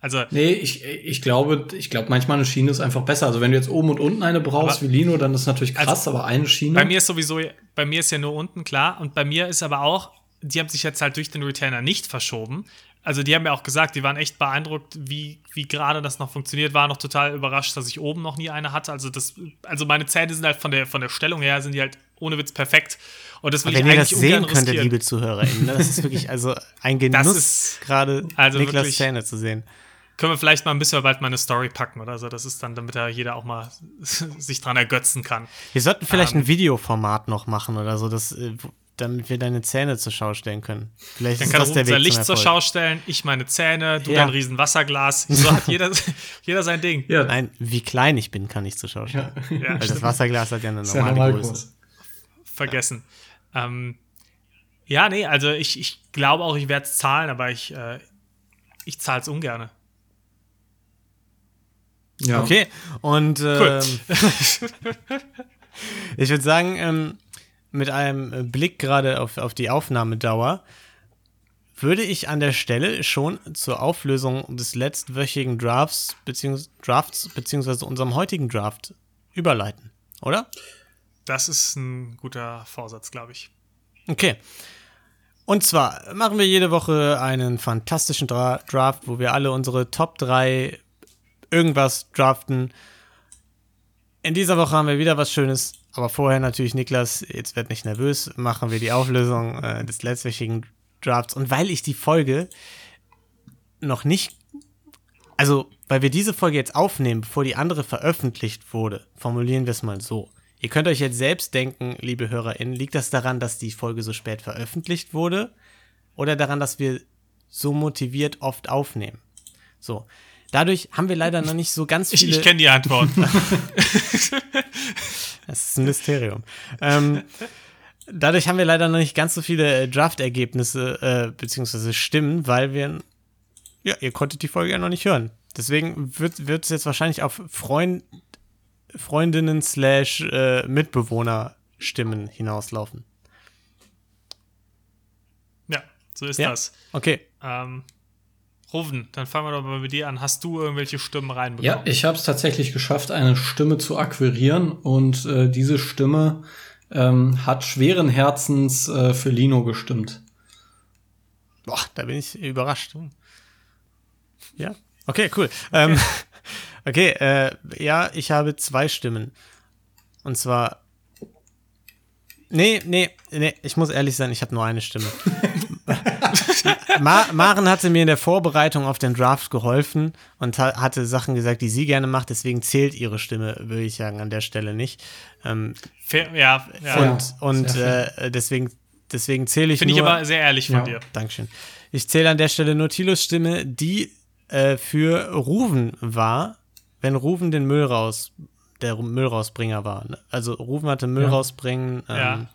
Also, nee, ich, ich glaube, ich glaube, manchmal eine Schiene ist einfach besser. Also wenn du jetzt oben und unten eine brauchst, wie Lino, dann ist natürlich krass, also, aber eine Schiene. Bei mir ist sowieso, bei mir ist ja nur unten, klar. Und bei mir ist aber auch, die haben sich jetzt halt durch den Retainer nicht verschoben. Also die haben ja auch gesagt, die waren echt beeindruckt, wie, wie gerade das noch funktioniert, war noch total überrascht, dass ich oben noch nie eine hatte. Also das, also meine Zähne sind halt von der, von der Stellung her, sind die halt ohne Witz perfekt. Und das will Aber ich wenn ihr eigentlich das sehen könntet, riskieren. liebe ZuhörerInnen, ne? das ist wirklich also ein Genuss, ist- gerade also Niklas wirklich- Zähne zu sehen. Können wir vielleicht mal ein bisschen bald mal eine Story packen oder so. Das ist dann, damit da jeder auch mal sich dran ergötzen kann. Wir sollten vielleicht Ähm. ein Videoformat noch machen oder so, das, äh, damit wir deine Zähne zur Schau stellen können. Vielleicht Dann ist kann das der Weg Licht zur. Schau stellen, ich meine Zähne, du Ja. dein riesen Wasserglas. So hat jeder, jeder sein Ding. Ja, Nein, wie klein ich bin, kann ich zur Schau stellen. Ja, Weil das. Wasserglas hat ja eine ja normale normal Größe. groß. vergessen. Ähm, ja, nee, also ich, ich glaube auch, ich werde es zahlen, aber ich, äh, ich zahle es ungern. Ja. Okay, und Cool. ähm, ich würde sagen, ähm, mit einem Blick gerade auf, auf die Aufnahmedauer, würde ich an der Stelle schon zur Auflösung des letztwöchigen Drafts, beziehungs Drafts beziehungsweise unserem heutigen Draft überleiten, oder? Das ist ein guter Vorsatz, glaube ich. Okay. Und zwar machen wir jede Woche einen fantastischen Dra Draft, wo wir alle unsere Top 3 irgendwas draften. In dieser Woche haben wir wieder was Schönes, aber vorher natürlich, Niklas, jetzt werd nicht nervös, machen wir die Auflösung äh, des letztwöchigen Drafts. Und weil ich die Folge noch nicht, also weil wir diese Folge jetzt aufnehmen, bevor die andere veröffentlicht wurde, formulieren wir es mal so. Ihr könnt euch jetzt selbst denken, liebe HörerInnen, liegt das daran, dass die Folge so spät veröffentlicht wurde oder daran, dass wir so motiviert oft aufnehmen? So. Dadurch haben wir leider noch nicht so ganz Ich, viele. ich kenne die Antwort. Das ist ein Mysterium. ähm, dadurch haben wir leider noch nicht ganz so viele äh, Draft-Ergebnisse äh, beziehungsweise Stimmen, weil wir, ja, ihr konntet die Folge ja noch nicht hören. Deswegen wird es jetzt wahrscheinlich auf Freund, Freundinnen slash äh, Mitbewohner Stimmen hinauslaufen. ja, so ist Ja. das. Okay. Ähm, Ruven, dann fangen wir doch mal mit dir an. Hast du irgendwelche Stimmen Ja, reinbekommen? ich habe es tatsächlich geschafft, eine Stimme zu akquirieren und äh, diese Stimme ähm, hat schweren Herzens äh, für Lino gestimmt. Boah, da bin ich überrascht. Ja, okay, cool. Ähm, okay, äh, ja, ich habe zwei Stimmen. Und zwar. Nee, nee, nee, ich muss ehrlich sein, ich habe nur eine Stimme. Ma Maren hatte mir in der Vorbereitung auf den Draft geholfen und ha hatte Sachen gesagt, die sie gerne macht, deswegen zählt ihre Stimme, würde ich sagen, an der Stelle nicht. Ähm, Fair, ja, ja. und und äh, deswegen, deswegen zähle ich Finde ich aber sehr ehrlich von Ja. dir. Dankeschön. Ich zähle an der Stelle nur Tilos Stimme, die äh, für Ruven war, wenn Ruven den Müll raus, der Müll rausbringer war. ne? Also Ruven hatte Müll Ja. rausbringen ähm,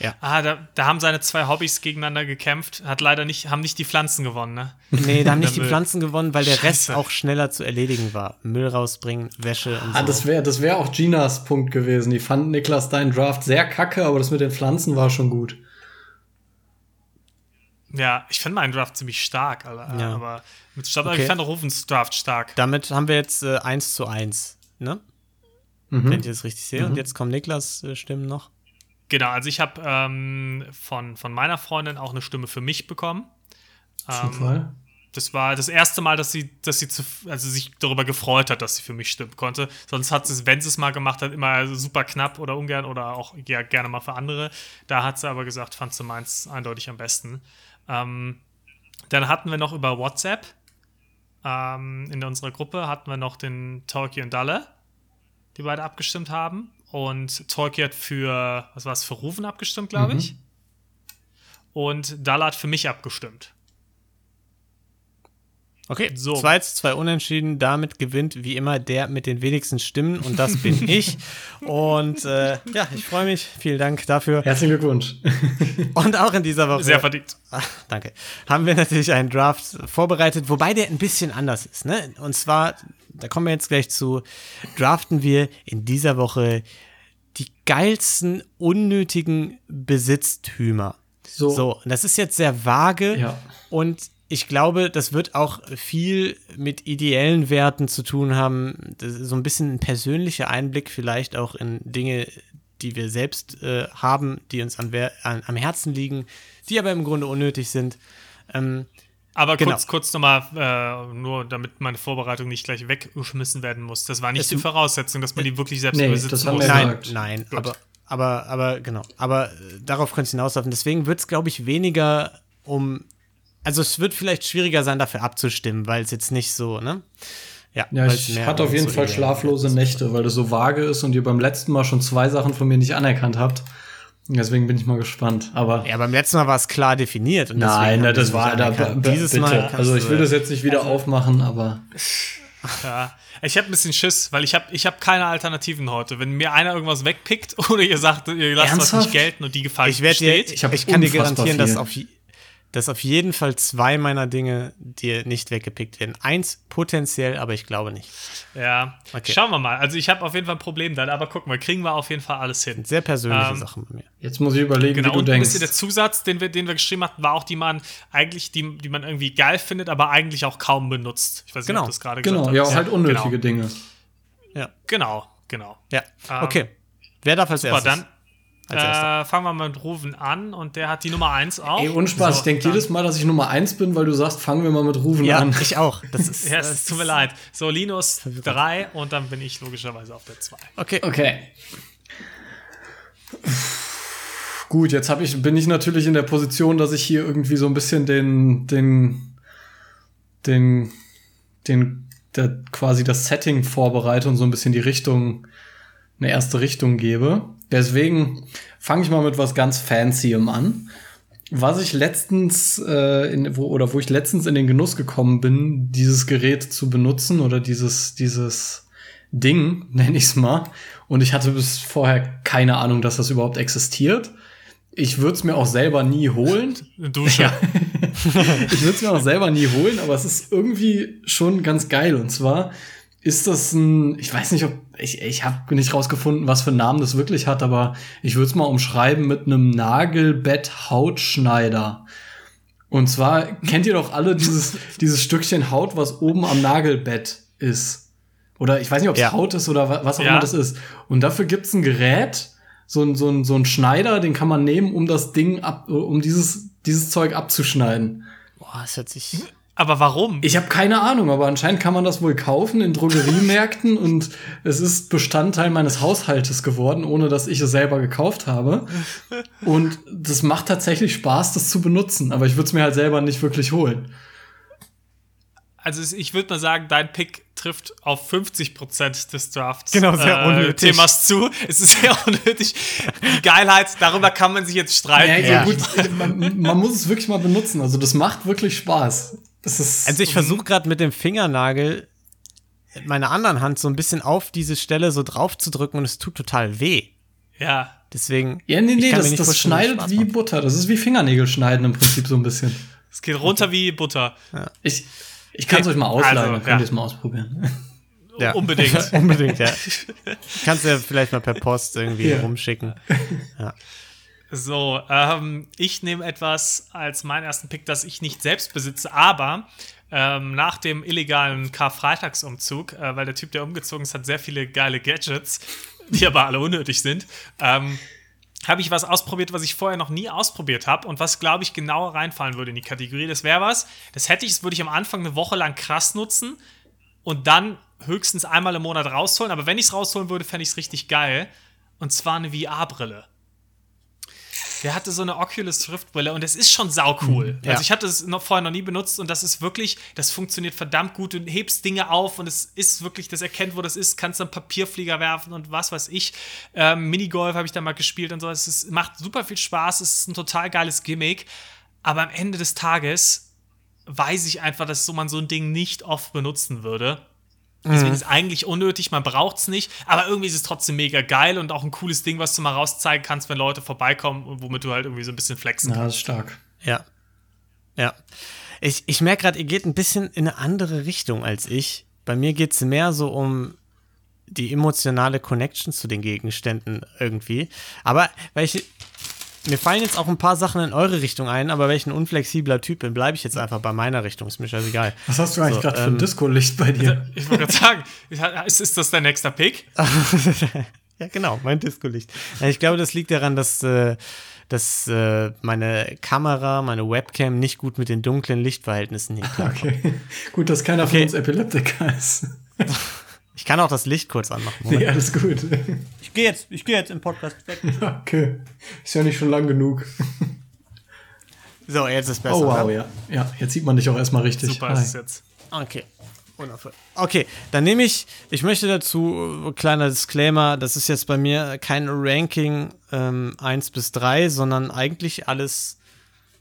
Ja. Ah, da, da haben seine zwei Hobbys gegeneinander gekämpft. Hat leider nicht, haben nicht die Pflanzen gewonnen, ne? nee, da haben nicht die Müll. Pflanzen gewonnen, weil der Rest Scheiße. auch schneller zu erledigen war. Müll rausbringen, Wäsche und Ah, so. das wäre das wär auch Ginas Punkt gewesen. Die fand Niklas deinen Draft sehr kacke, aber das mit den Pflanzen war schon gut. Ja, ich finde meinen Draft ziemlich stark, aber, Ja. aber mit aber Okay. ich fand Rufens Draft stark. Damit haben wir jetzt äh, 1 zu 1, ne? Mhm. Wenn ich das richtig sehe. Und jetzt kommen Niklas äh, Stimmen noch. Genau, also ich habe ähm, von, von meiner Freundin auch eine Stimme für mich bekommen. Ähm, Zufall. das war das erste Mal, dass sie, dass sie zu, also sich darüber gefreut hat, dass sie für mich stimmen konnte. Sonst hat sie es, wenn sie es mal gemacht hat, immer super knapp oder ungern oder auch ja, gerne mal für andere. Da hat sie aber gesagt, fand sie meins eindeutig am besten. Ähm, dann hatten wir noch über WhatsApp ähm, in unserer Gruppe hatten wir noch den Tolkien und Dalle, die beide abgestimmt haben. Und Tolkien hat für, was war es, für Rufen abgestimmt, glaube Mhm. ich. Und Dalle hat für mich abgestimmt. Okay, So. 2 zu 2 unentschieden. Damit gewinnt wie immer der mit den wenigsten Stimmen und das bin ich. Und äh, ja, ich freue mich. Vielen Dank dafür. Herzlichen Glückwunsch. Und auch in dieser Woche. Sehr verdient. Ach, danke. Haben wir natürlich einen Draft vorbereitet, wobei der ein bisschen anders ist. Ne? Und zwar, da kommen wir jetzt gleich zu, draften wir in dieser Woche die geilsten, unnötigen Besitztümer. So. So, und das ist jetzt sehr vage Ja. und ich glaube, das wird auch viel mit ideellen Werten zu tun haben. Das ist so ein bisschen ein persönlicher Einblick vielleicht auch in Dinge, die wir selbst äh, haben, die uns an, an, am Herzen liegen, die aber im Grunde unnötig sind. Ähm, aber genau. kurz, kurz nochmal, äh, nur damit meine Vorbereitung nicht gleich weggeschmissen werden muss. Das war nicht es, die Voraussetzung, dass man die wirklich selbst nee, besitzen das muss. Nein, nein, aber, aber, aber genau. Aber äh, darauf könnte es hinauslaufen. Deswegen wird es, glaube ich, weniger um. Also es wird vielleicht schwieriger sein, dafür abzustimmen, weil es jetzt nicht so, ne? Ja, ja ich hatte auf jeden so Fall schlaflose Nächte, weil das so vage ist und ihr beim letzten Mal schon zwei Sachen von mir nicht anerkannt habt. Deswegen bin ich mal gespannt. Aber ja, beim letzten Mal war es klar definiert. nein, ne, das war da, dieses bitte. Mal. Also ich will das jetzt nicht wieder also, aufmachen, aber. Ja, ich habe ein bisschen Schiss, weil ich habe ich hab keine Alternativen heute. Wenn mir einer irgendwas wegpickt oder ihr sagt, ihr lasst Ernsthaft? was nicht gelten und die Gefahr ich besteht. Dir, ich, ich kann dir garantieren, viel. dass auf dass auf jeden Fall zwei meiner Dinge dir nicht weggepickt werden. Eins potenziell, aber ich glaube nicht. Ja, okay. schauen wir mal. Also ich habe auf jeden Fall ein Problem dann, aber guck mal, kriegen wir auf jeden Fall alles hin. Sehr persönliche ähm, Sachen bei mir. Jetzt muss ich überlegen, genau, wie du und denkst. Ein bisschen der Zusatz, den wir, den wir geschrieben hatten, war auch die man eigentlich, die, die man irgendwie geil findet, aber eigentlich auch kaum benutzt. Ich weiß nicht, genau. ob das gerade genau, gesagt Genau, ja, halt unnötige genau. Dinge. Ja. Genau, genau. Ja, ähm, okay. Wer darf als erstes? dann äh, fangen wir mit Rufen an und der hat die Nummer 1 auch. Ey, Unspaß, so, ich denke jedes Mal, dass ich Nummer 1 bin, weil du sagst, fangen wir mal mit Rufen ja, an. ich auch. Das ist, ja, es tut mir leid. So, Linus 3 und dann bin ich logischerweise auf der 2. Okay. Okay. Gut, jetzt ich, bin ich natürlich in der Position, dass ich hier irgendwie so ein bisschen den, den, den, den, der, quasi das Setting vorbereite und so ein bisschen die Richtung, eine erste Richtung gebe. Deswegen fange ich mal mit was ganz Fancyem an. Was ich letztens äh, in, wo, oder wo ich letztens in den Genuss gekommen bin, dieses Gerät zu benutzen oder dieses dieses Ding, nenne ich es mal. Und ich hatte bis vorher keine Ahnung, dass das überhaupt existiert. Ich würde es mir auch selber nie holen. Dusche. Ja. ich würde es mir auch selber nie holen, aber es ist irgendwie schon ganz geil. Und zwar ist das ein, ich weiß nicht, ob ich, ich habe nicht rausgefunden, was für einen Namen das wirklich hat, aber ich würde es mal umschreiben mit einem Nagelbett-Hautschneider. Und zwar kennt ihr doch alle dieses, dieses Stückchen Haut, was oben am Nagelbett ist. Oder ich weiß nicht, ob es ja. Haut ist oder was auch ja. immer das ist. Und dafür gibt's ein Gerät, so ein, so, ein, so ein Schneider, den kann man nehmen, um das Ding ab, um dieses, dieses Zeug abzuschneiden. Boah, das hört sich aber warum? Ich habe keine Ahnung, aber anscheinend kann man das wohl kaufen in Drogeriemärkten und es ist Bestandteil meines Haushaltes geworden, ohne dass ich es selber gekauft habe. Und das macht tatsächlich Spaß, das zu benutzen, aber ich würde es mir halt selber nicht wirklich holen. Also ich würde mal sagen, dein Pick trifft auf 50% des Drafts genau, sehr äh, Themas zu. Es ist sehr unnötig. Die Geilheit, darüber kann man sich jetzt streiten. Ja, ja. gut, man, man, muss es wirklich mal benutzen. Also das macht wirklich Spaß also ich versuche gerade mit dem Fingernagel meiner anderen Hand so ein bisschen auf diese Stelle so drauf zu drücken und es tut total weh. Ja. Deswegen. Ja, nee, nee, das, das schneidet wie Butter. Das ist wie Fingernägel schneiden im Prinzip so ein bisschen. Es geht runter wie Butter. Ja. Ich, ich kann es euch mal ausleihen, also, dann könnt ja. ihr es mal ausprobieren. Ja. Unbedingt. Unbedingt, ja. Kannst du ja vielleicht mal per Post irgendwie ja. rumschicken. Ja. So, ähm, ich nehme etwas als meinen ersten Pick, das ich nicht selbst besitze, aber ähm, nach dem illegalen Karfreitagsumzug, äh, weil der Typ, der umgezogen ist, hat sehr viele geile Gadgets, die aber alle unnötig sind, ähm, habe ich was ausprobiert, was ich vorher noch nie ausprobiert habe und was, glaube ich, genau reinfallen würde in die Kategorie. Das wäre was, das hätte ich, das würde ich am Anfang eine Woche lang krass nutzen und dann höchstens einmal im Monat rausholen. Aber wenn ich es rausholen würde, fände ich es richtig geil. Und zwar eine VR-Brille. Der hatte so eine Oculus Rift Brille und es ist schon saucool. Mhm, ja. Also ich hatte es noch vorher noch nie benutzt und das ist wirklich, das funktioniert verdammt gut. Du hebst Dinge auf und es ist wirklich, das erkennt, wo das ist, kannst dann Papierflieger werfen und was weiß ich. Ähm, Minigolf habe ich da mal gespielt und so. Es ist, macht super viel Spaß, es ist ein total geiles Gimmick. Aber am Ende des Tages weiß ich einfach, dass so man so ein Ding nicht oft benutzen würde. Deswegen mhm. ist es eigentlich unnötig, man braucht es nicht, aber irgendwie ist es trotzdem mega geil und auch ein cooles Ding, was du mal rauszeigen kannst, wenn Leute vorbeikommen und womit du halt irgendwie so ein bisschen flexen kannst. Ja, das ist stark. Ja. Ja. Ich, ich merke gerade, ihr geht ein bisschen in eine andere Richtung als ich. Bei mir geht es mehr so um die emotionale Connection zu den Gegenständen irgendwie. Aber weil ich mir fallen jetzt auch ein paar Sachen in eure Richtung ein, aber welchen unflexibler Typ bin, bleibe ich jetzt einfach bei meiner Richtung. Ist mir scheißegal. Was hast du eigentlich so, gerade ähm, für ein ähm, Disco-Licht bei dir? Ich wollte gerade sagen, ist, ist das dein nächster Pick? Ja, genau, mein Disco-Licht. Ich glaube, das liegt daran, dass, äh, dass äh, meine Kamera, meine Webcam nicht gut mit den dunklen Lichtverhältnissen hier klarkommt. Okay. Gut, dass keiner okay. von uns Epileptiker ist. Ich kann auch das Licht kurz anmachen. Oder? Nee, alles gut. Ich gehe jetzt, ich gehe jetzt im Podcast weg. Okay. Ist ja nicht schon lang genug. So, jetzt ist besser. Oh wow, ja. Ja, jetzt sieht man dich auch erstmal richtig. Super Hi. ist es jetzt. Okay. Wundervoll. Okay, dann nehme ich, ich möchte dazu, kleiner Disclaimer, das ist jetzt bei mir kein Ranking ähm, 1 bis 3, sondern eigentlich alles,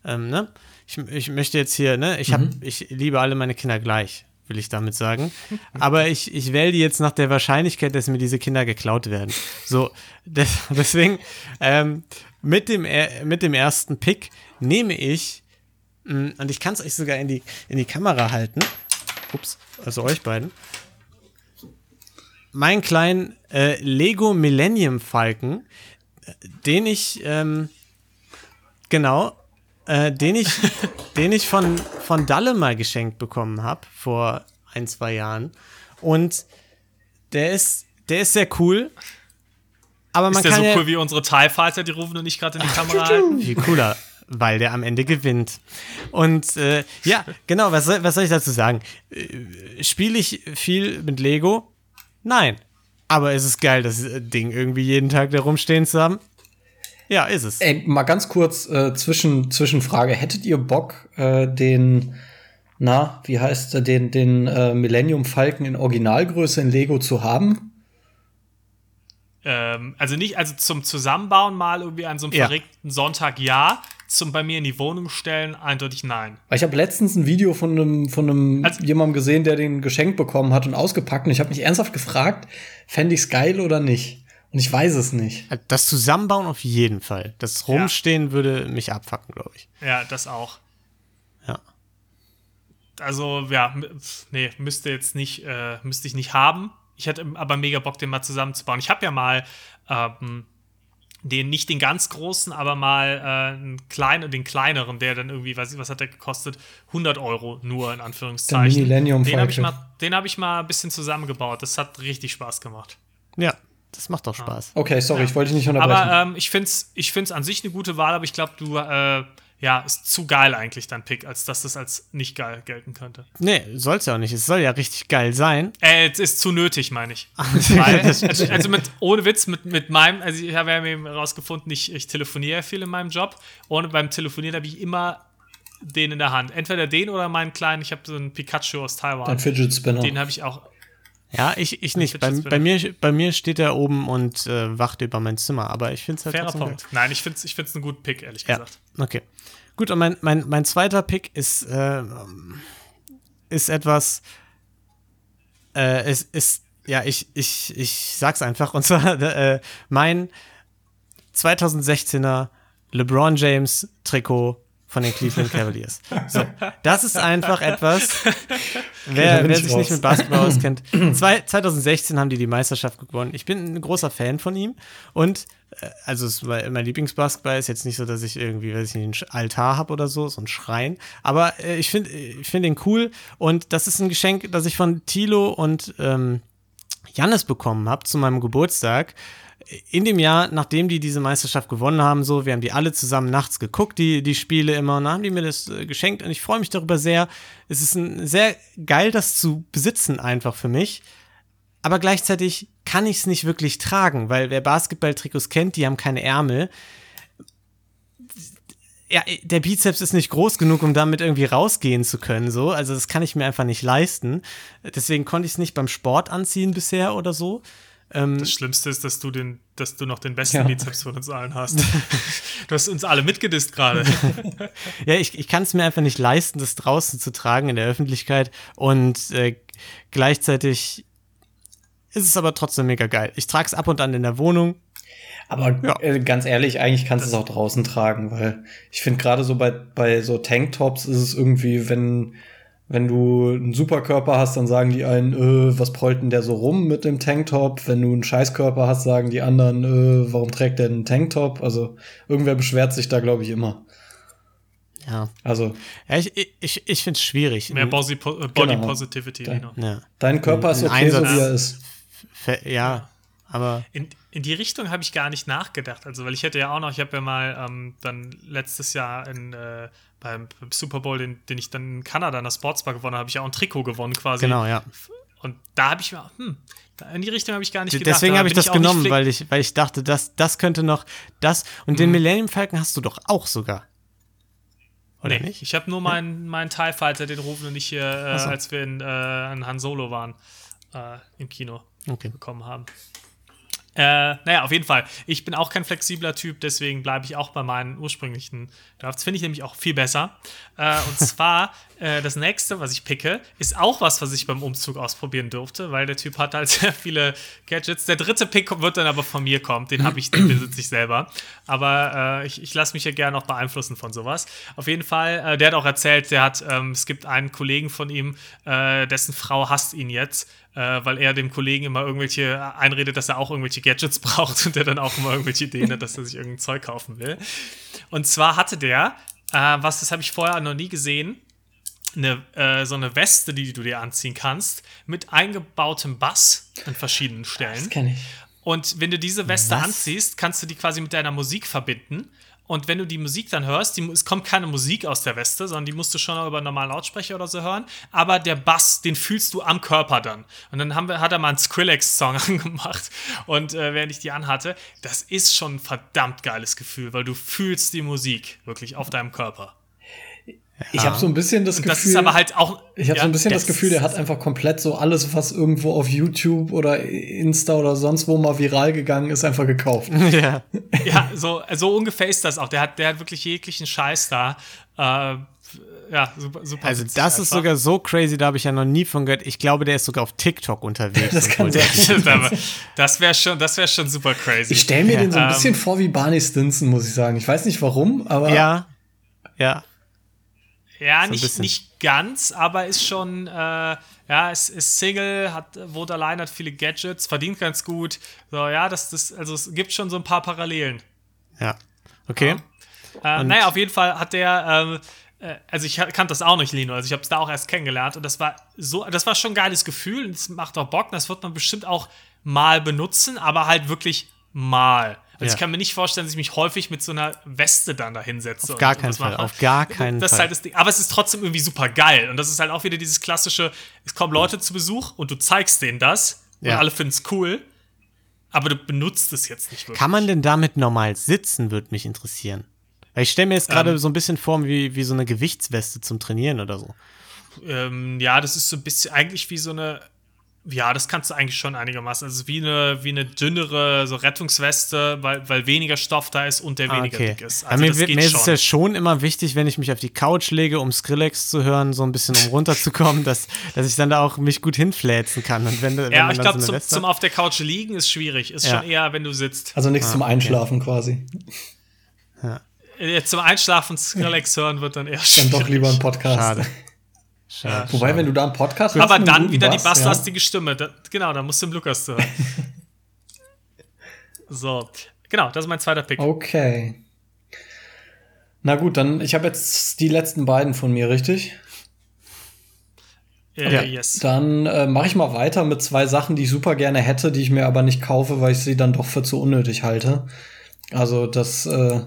ähm, ne? Ich, ich möchte jetzt hier, ne? Ich, hab, mhm. ich liebe alle meine Kinder gleich, will ich damit sagen. Aber ich, ich wähle die jetzt nach der Wahrscheinlichkeit, dass mir diese Kinder geklaut werden. So, des, deswegen, ähm, mit, dem, mit dem ersten Pick nehme ich, mh, und ich kann es euch sogar in die, in die Kamera halten, ups, also euch beiden, meinen kleinen äh, Lego Millennium Falken, den ich, ähm, genau, äh, den ich, den ich von, von Dalle mal geschenkt bekommen habe vor ein, zwei Jahren. Und der ist, der ist sehr cool. Aber man ist der kann so ja, cool wie unsere TIE Fighter, die rufen und nicht gerade in die Kamera halten? Viel cooler weil der am Ende gewinnt. Und äh, ja, genau, was soll, was soll ich dazu sagen? Äh, Spiele ich viel mit Lego? Nein. Aber ist es geil, das Ding irgendwie jeden Tag da rumstehen zu haben? Ja, ist es. Ey, mal ganz kurz äh, zwischen, Zwischenfrage. Hättet ihr Bock, äh, den, na, wie heißt der, den, den äh, Millennium Falken in Originalgröße in Lego zu haben? Ähm, also nicht, also zum Zusammenbauen mal irgendwie an so einem ja. verregten Sonntag ja zum bei mir in die Wohnung stellen? Eindeutig nein. Ich habe letztens ein Video von einem, von einem also, jemandem gesehen, der den geschenkt bekommen hat und ausgepackt. Und ich habe mich ernsthaft gefragt, fände ich's geil oder nicht? Und ich weiß es nicht. Das Zusammenbauen auf jeden Fall. Das Rumstehen ja. würde mich abfacken, glaube ich. Ja, das auch. Ja. Also, ja, nee, müsste jetzt nicht, äh, müsste ich nicht haben. Ich hätte aber mega Bock, den mal zusammenzubauen. Ich habe ja mal ähm, den nicht den ganz großen, aber mal äh, einen kleinen, den kleineren, der dann irgendwie, was, was hat der gekostet? 100 Euro nur in Anführungszeichen. Den habe ich, mal, hab ich mal ein bisschen zusammengebaut. Das hat richtig Spaß gemacht. Ja, das macht doch Spaß. Okay, sorry, ja. ich wollte dich nicht unterbrechen. Aber ähm, ich finde es ich find's an sich eine gute Wahl, aber ich glaube, du äh, ja, ist zu geil eigentlich dein Pick, als dass das als nicht geil gelten könnte. Nee, soll es ja auch nicht. Es soll ja richtig geil sein. Äh, es ist zu nötig, meine ich. Weil, also, also, mit, ohne Witz, mit, mit meinem, also ich habe ja eben rausgefunden, ich, ich telefoniere viel in meinem Job. Und beim Telefonieren habe ich immer den in der Hand. Entweder den oder meinen kleinen, ich habe so einen Pikachu aus Taiwan. Ein Fidget Spinner. Den habe ich auch. Ja, ich, ich nicht. Bei, bei, mir, bei mir steht er oben und äh, wacht über mein Zimmer, aber ich finde es halt Fairer Punkt. Geil. Nein, ich finde es ich find's einen guten Pick, ehrlich ja. gesagt. Okay. Gut, und mein, mein, mein zweiter Pick ist, äh, ist etwas, äh, es ist, ja, ich, ich, ich sag's einfach, und zwar äh, mein 2016er LeBron James Trikot von den Cleveland Cavaliers. So, das ist einfach etwas, wer, wer sich nicht mit Basketball auskennt. Zwei, 2016 haben die die Meisterschaft gewonnen. Ich bin ein großer Fan von ihm und äh, also es, mein Lieblingsbasketball ist jetzt nicht so, dass ich irgendwie, weiß ich nicht, einen Altar habe oder so, so ein Schrein. Aber äh, ich finde ich find ihn cool und das ist ein Geschenk, das ich von Tilo und ähm, Jannis bekommen habe zu meinem Geburtstag in dem Jahr, nachdem die diese Meisterschaft gewonnen haben, so, wir haben die alle zusammen nachts geguckt, die, die Spiele immer, und dann haben die mir das äh, geschenkt und ich freue mich darüber sehr. Es ist ein, sehr geil, das zu besitzen, einfach für mich. Aber gleichzeitig kann ich es nicht wirklich tragen, weil wer Basketballtrikots kennt, die haben keine Ärmel. Ja, der Bizeps ist nicht groß genug, um damit irgendwie rausgehen zu können, so. Also, das kann ich mir einfach nicht leisten. Deswegen konnte ich es nicht beim Sport anziehen bisher oder so. Ähm, das Schlimmste ist, dass du, den, dass du noch den besten ja. Bizeps von uns allen hast. du hast uns alle mitgedisst gerade. ja, ich, ich kann es mir einfach nicht leisten, das draußen zu tragen in der Öffentlichkeit. Und äh, gleichzeitig ist es aber trotzdem mega geil. Ich trage es ab und an in der Wohnung. Aber ja. äh, ganz ehrlich, eigentlich kannst du es auch draußen tragen, weil ich finde gerade so bei, bei so Tanktops ist es irgendwie, wenn wenn du einen Superkörper hast, dann sagen die einen, äh, was prollt denn der so rum mit dem Tanktop? Wenn du einen Scheißkörper hast, sagen die anderen, äh, warum trägt der einen Tanktop? Also irgendwer beschwert sich da, glaube ich, immer. Ja. Also. Ja, ich, ich, ich finde es schwierig. Mehr Body, Body genau. Positivity. Dein, ja. dein Körper ist okay, Einsatz, so wie er ist. Ja, aber. In, in die Richtung habe ich gar nicht nachgedacht. Also, weil ich hätte ja auch noch, ich habe ja mal ähm, dann letztes Jahr in, äh, beim, Super Bowl, den, den, ich dann in Kanada in der Sportsbar gewonnen habe, habe ich ja auch ein Trikot gewonnen quasi. Genau, ja. Und da habe ich mir, hm, in die Richtung habe ich gar nicht gedacht. Deswegen habe ich das ich genommen, weil ich, weil ich dachte, das, das könnte noch das. Und mhm. den Millennium Falcon hast du doch auch sogar. Oder nee, nicht? Ich habe nur meinen mein TIE Fighter, den rufen wir nicht hier, äh, so. als wir in, äh, in Han Solo waren, äh, im Kino okay. bekommen haben. Äh, naja, auf jeden Fall. Ich bin auch kein flexibler Typ, deswegen bleibe ich auch bei meinen ursprünglichen Drafts. Finde ich nämlich auch viel besser. Äh, und zwar, äh, das nächste, was ich picke, ist auch was, was ich beim Umzug ausprobieren durfte, weil der Typ hat halt sehr viele Gadgets. Der dritte Pick wird dann aber von mir kommen. Den habe ich, den besitze ich selber. Aber äh, ich, ich lasse mich ja gerne auch beeinflussen von sowas. Auf jeden Fall, äh, der hat auch erzählt, der hat, ähm, es gibt einen Kollegen von ihm, dessen Frau hasst ihn jetzt äh, weil er dem Kollegen immer irgendwelche einredet, dass er auch irgendwelche Gadgets braucht und der dann auch immer irgendwelche Ideen hat, dass er sich irgendein Zeug kaufen will. Und zwar hatte der, äh, was das habe ich vorher noch nie gesehen, eine, äh, so eine Weste, die du dir anziehen kannst, mit eingebautem Bass an verschiedenen Stellen. Das kenne ich. Und wenn du diese Weste was? anziehst, kannst du die quasi mit deiner Musik verbinden. Und wenn du die Musik dann hörst, die, es kommt keine Musik aus der Weste, sondern die musst du schon über normalen Lautsprecher oder so hören. Aber der Bass, den fühlst du am Körper dann. Und dann haben wir, hat er mal einen Skrillex-Song angemacht. Und äh, während ich die anhatte, das ist schon ein verdammt geiles Gefühl, weil du fühlst die Musik wirklich auf deinem Körper. Ich habe so ein bisschen das Gefühl. Das ist aber halt auch. Ich habe ja, so ein bisschen das Gefühl, der hat einfach komplett so alles, was irgendwo auf YouTube oder Insta oder sonst wo mal viral gegangen ist, einfach gekauft. Ja, ja so, so ungefähr ist das auch. Der hat, der hat wirklich jeglichen Scheiß da. Äh, ja, super, super. Also, das einfach. ist sogar so crazy, da habe ich ja noch nie von gehört. Ich glaube, der ist sogar auf TikTok unterwegs. das kann sein. das wäre schon, wär schon super crazy. Ich stelle mir ja. den so ein bisschen ähm, vor wie Barney Stinson, muss ich sagen. Ich weiß nicht warum, aber. Ja, ja. Ja, so nicht, nicht ganz, aber ist schon, äh, ja, ist, ist Single, hat, wohnt allein, hat viele Gadgets, verdient ganz gut. So, ja, das, das, also es gibt schon so ein paar Parallelen. Ja. Okay. Ja. Äh, naja, auf jeden Fall hat der, ähm, äh, also ich kannte das auch nicht, Lino, also ich habe es da auch erst kennengelernt und das war so, das war schon ein geiles Gefühl und es macht auch Bock, das wird man bestimmt auch mal benutzen, aber halt wirklich mal. Also ja. ich kann mir nicht vorstellen, dass ich mich häufig mit so einer Weste dann da hinsetze. Auf gar keinen Fall, mache. auf gar keinen das Fall. Halt das Ding. Aber es ist trotzdem irgendwie super geil. Und das ist halt auch wieder dieses klassische, es kommen Leute zu Besuch und du zeigst denen das und alle finden es cool, aber du benutzt es jetzt nicht wirklich. Kann man denn damit normal sitzen, würde mich interessieren. Weil ich stelle mir jetzt gerade ähm, so ein bisschen vor, wie, wie so eine Gewichtsweste zum Trainieren oder so. Ähm, ja, das ist so ein bisschen eigentlich wie so eine ja, das kannst du eigentlich schon einigermaßen. Also wie eine, wie eine dünnere so Rettungsweste, weil, weil weniger Stoff da ist und der ah, weniger okay. dick ist. Also mir, mir ist es ja schon immer wichtig, wenn ich mich auf die Couch lege, um Skrillex zu hören, so ein bisschen um runterzukommen, dass, dass ich dann da auch mich gut hinfläzen kann. Und wenn, wenn ja, ich glaube, so zum, zum, auf der Couch liegen ist schwierig. Ist ja. schon eher, wenn du sitzt. Also nichts ah, zum Einschlafen okay. quasi. Ja. Jetzt zum Einschlafen Skrillex hören wird dann eher schwierig. Dann doch lieber ein Podcast. Schade. Schade, Wobei, wenn du da einen Podcast hörst, Aber dann wieder Bass, die basslastige ja. Stimme. Da, genau, da musst du im Lukas zu hören. so, genau, das ist mein zweiter Pick. Okay. Na gut, dann, ich habe jetzt die letzten beiden von mir, richtig? Äh, okay. yes. Dann äh, mache ich mal weiter mit zwei Sachen, die ich super gerne hätte, die ich mir aber nicht kaufe, weil ich sie dann doch für zu unnötig halte. Also das äh,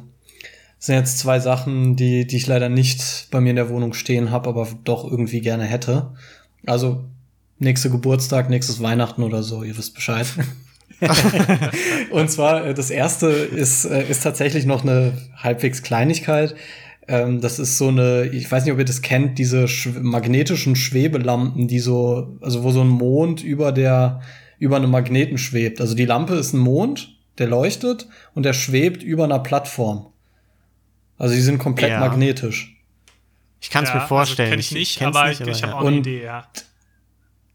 das sind jetzt zwei Sachen, die, die ich leider nicht bei mir in der Wohnung stehen habe, aber doch irgendwie gerne hätte. Also nächster Geburtstag, nächstes Weihnachten oder so, ihr wisst Bescheid. und zwar, äh, das erste ist, äh, ist tatsächlich noch eine halbwegs Kleinigkeit. Ähm, das ist so eine, ich weiß nicht, ob ihr das kennt, diese magnetischen Schwebelampen, die so, also wo so ein Mond über der, über einem Magneten schwebt. Also die Lampe ist ein Mond, der leuchtet und der schwebt über einer Plattform. Also die sind komplett ja. magnetisch. Ich kann es ja, mir vorstellen. Also kenn ich nicht, ich aber, nicht, aber ich habe auch eine Idee, ja.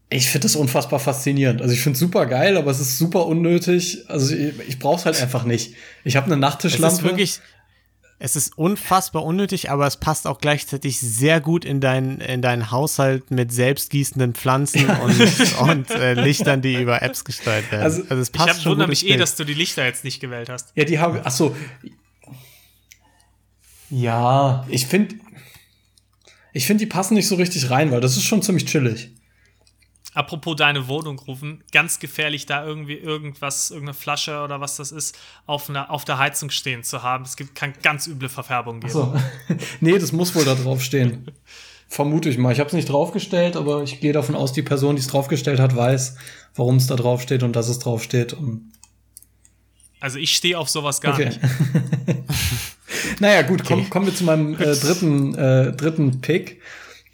Ich finde das unfassbar faszinierend. Also ich finde es super geil, aber es ist super unnötig. Also ich, ich brauche es halt einfach nicht. Ich habe eine Nachttischlampe. Es ist wirklich, es ist unfassbar unnötig, aber es passt auch gleichzeitig sehr gut in deinen in deinen Haushalt mit selbstgießenden Pflanzen ja. und, und äh, Lichtern, die über Apps gesteuert werden. Also, also es passt ich wundere mich eh, dass du die Lichter jetzt nicht gewählt hast. Ja, die habe. Ach so, ja, ich finde, ich finde, die passen nicht so richtig rein, weil das ist schon ziemlich chillig. apropos deine Wohnung rufen, ganz gefährlich, da irgendwie irgendwas, irgendeine Flasche oder was das ist, auf, einer, auf der Heizung stehen zu haben. Es gibt, kann ganz üble Verfärbung geben. So. nee, das muss wohl da drauf stehen. Vermute ich mal. Ich habe es nicht draufgestellt, aber ich gehe davon aus, die Person, die es draufgestellt hat, weiß, warum es da draufsteht und dass es draufsteht. Und also ich stehe auf sowas gar okay. nicht. naja, gut, okay. komm, kommen wir zu meinem äh, dritten, äh, dritten Pick.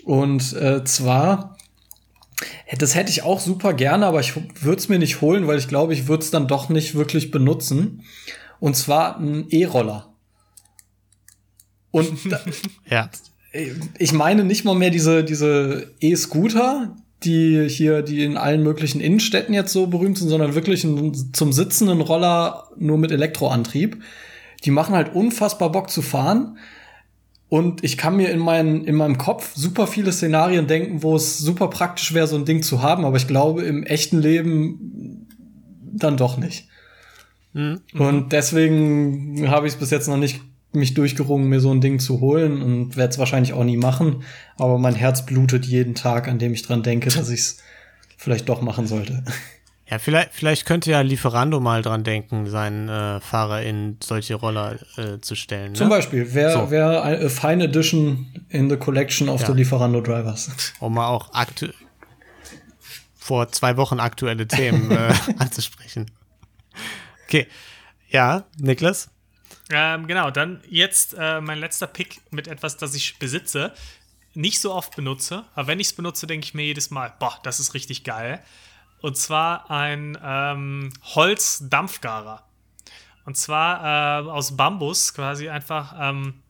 Und äh, zwar, das hätte ich auch super gerne, aber ich würde es mir nicht holen, weil ich glaube, ich würde es dann doch nicht wirklich benutzen. Und zwar ein E-Roller. Und ja. ich meine nicht mal mehr diese, diese E-Scooter, die hier, die in allen möglichen Innenstädten jetzt so berühmt sind, sondern wirklich ein, zum sitzenden Roller nur mit Elektroantrieb. Die machen halt unfassbar Bock zu fahren. Und ich kann mir in, mein, in meinem Kopf super viele Szenarien denken, wo es super praktisch wäre, so ein Ding zu haben, aber ich glaube, im echten Leben dann doch nicht. Mhm. Und deswegen habe ich es bis jetzt noch nicht mich durchgerungen, mir so ein Ding zu holen und werde es wahrscheinlich auch nie machen. Aber mein Herz blutet jeden Tag, an dem ich dran denke, dass ich es vielleicht doch machen sollte. Ja, vielleicht, vielleicht könnte ja Lieferando mal dran denken, seinen äh, Fahrer in solche Roller äh, zu stellen. Ne? Zum Beispiel, wer so. wär a fine addition in the collection of ja. the Lieferando Drivers. Um mal auch vor zwei Wochen aktuelle Themen äh, anzusprechen. Okay. Ja, Niklas? Ähm, genau, dann jetzt äh, mein letzter Pick mit etwas, das ich besitze. Nicht so oft benutze, aber wenn ich es benutze, denke ich mir jedes Mal, boah, das ist richtig geil. Und zwar ein ähm, Holzdampfgarer. Und zwar äh, aus Bambus, quasi einfach, ähm,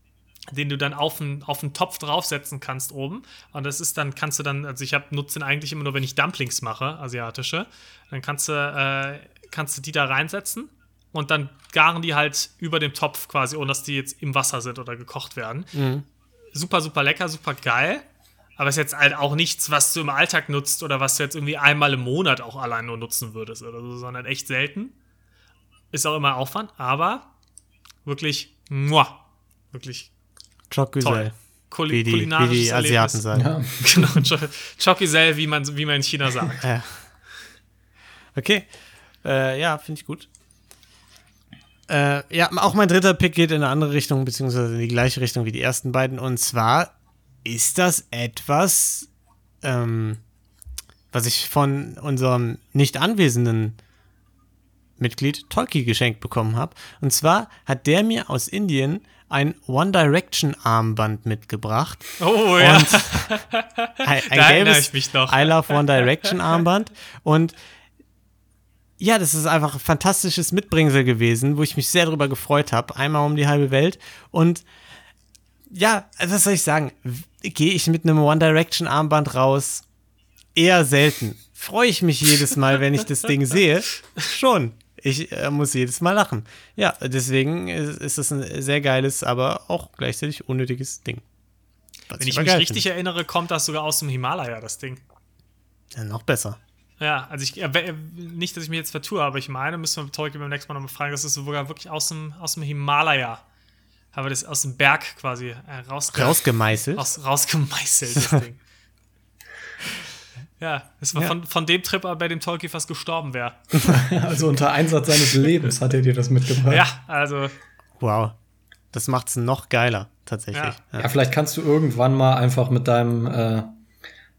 den du dann auf einen, auf einen Topf draufsetzen kannst oben. Und das ist dann, kannst du dann, also ich nutze den eigentlich immer nur, wenn ich Dumplings mache, asiatische. Dann kannst du, äh, kannst du die da reinsetzen und dann garen die halt über dem Topf quasi, ohne dass die jetzt im Wasser sind oder gekocht werden. Mhm. Super, super lecker, super geil. Aber ist jetzt halt auch nichts, was du im Alltag nutzt oder was du jetzt irgendwie einmal im Monat auch allein nur nutzen würdest oder so, sondern echt selten. Ist auch immer Aufwand, aber wirklich, muah, wirklich toll. Kuli wie die, wie die Asiaten sagen. Ja. genau, Chokisel, wie man, wie man in China sagt. ja. Okay, äh, ja, finde ich gut. Äh, ja, auch mein dritter Pick geht in eine andere Richtung, beziehungsweise in die gleiche Richtung wie die ersten beiden. Und zwar ist das etwas, ähm, was ich von unserem nicht anwesenden Mitglied Tolki geschenkt bekommen habe. Und zwar hat der mir aus Indien ein One Direction Armband mitgebracht. Oh ja. Und ein, ein da gelbes ich mich noch. I Love One Direction Armband. Und ja, das ist einfach ein fantastisches Mitbringsel gewesen, wo ich mich sehr darüber gefreut habe. Einmal um die halbe Welt. Und ja, was soll ich sagen? Gehe ich mit einem One Direction Armband raus? Eher selten. Freue ich mich jedes Mal, wenn ich das Ding sehe? Schon. Ich äh, muss jedes Mal lachen. Ja, deswegen ist es ein sehr geiles, aber auch gleichzeitig unnötiges Ding. Was wenn ich mich richtig erinnere, kommt das sogar aus dem Himalaya, das Ding. Ja, noch besser. Ja, also ich, äh, nicht, dass ich mich jetzt vertue, aber ich meine, müssen wir Tolkien beim nächsten Mal nochmal fragen, das ist sogar wirklich aus dem, aus dem Himalaya. Haben wir das aus dem Berg quasi äh, rausge rausgemeißelt. Aus, rausgemeißelt, das Ding. Ja, es war ja. Von, von dem Trip, bei dem Tolkien fast gestorben wäre. also unter Einsatz seines Lebens hat er dir das mitgebracht. Ja, also. Wow. Das macht es noch geiler, tatsächlich. Ja. Ja. ja. vielleicht kannst du irgendwann mal einfach mit deinem äh,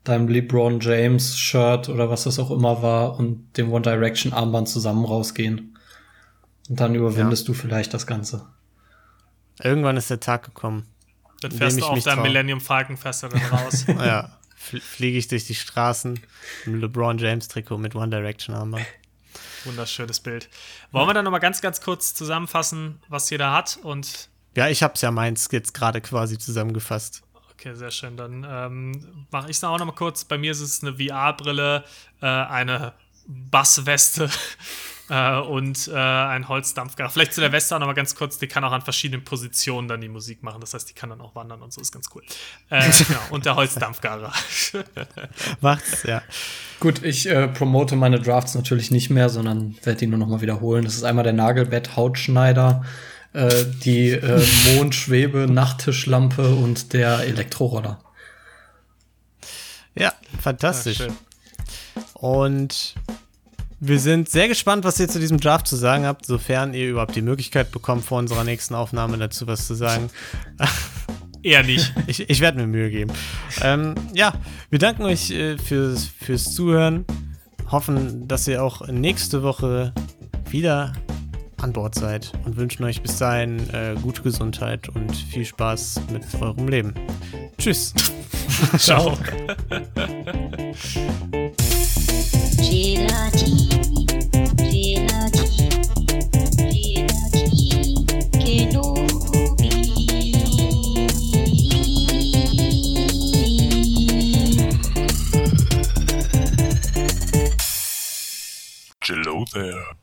deinem LeBron James Shirt oder was das auch immer war und dem One Direction Armband zusammen rausgehen. Und dann überwindest ja. du vielleicht das Ganze. Irgendwann ist der Tag gekommen. Dann fährst du auf deinem Millennium Falcon Fester dann raus. ja, fliege ich durch die Straßen im LeBron James Trikot mit One Direction Armband. Wunderschönes Bild. Wollen wir dann nochmal ganz, ganz kurz zusammenfassen, was jeder hat und ja, ich habe es ja meins jetzt gerade quasi zusammengefasst. Okay, sehr schön. Dann ähm, mache ich es auch noch mal kurz. Bei mir ist es eine VR-Brille, äh, eine Bassweste äh, und äh, ein Holzdampfgarer. Vielleicht zu der Weste auch noch mal ganz kurz. Die kann auch an verschiedenen Positionen dann die Musik machen. Das heißt, die kann dann auch wandern und so. Ist ganz cool. Äh, genau. Und der Holzdampfgarer. Macht's, ja. Gut, ich äh, promote meine Drafts natürlich nicht mehr, sondern werde die nur noch mal wiederholen. Das ist einmal der Nagelbett Hautschneider äh, die äh, Mondschwebe, Nachttischlampe und der Elektroroller. Ja, fantastisch. Ja, Und wir sind sehr gespannt, was ihr zu diesem Draft zu sagen habt, sofern ihr überhaupt die Möglichkeit bekommt, vor unserer nächsten Aufnahme dazu was zu sagen. Eher nicht. ich, ich werde mir Mühe geben. Ähm, ja, wir danken euch äh, fürs, fürs Zuhören. Hoffen, dass ihr auch nächste Woche wieder an Bord seid und wünschen euch bis dahin äh, gute Gesundheit und viel Spaß mit eurem Leben. Tschüss. Ciao. Hello there.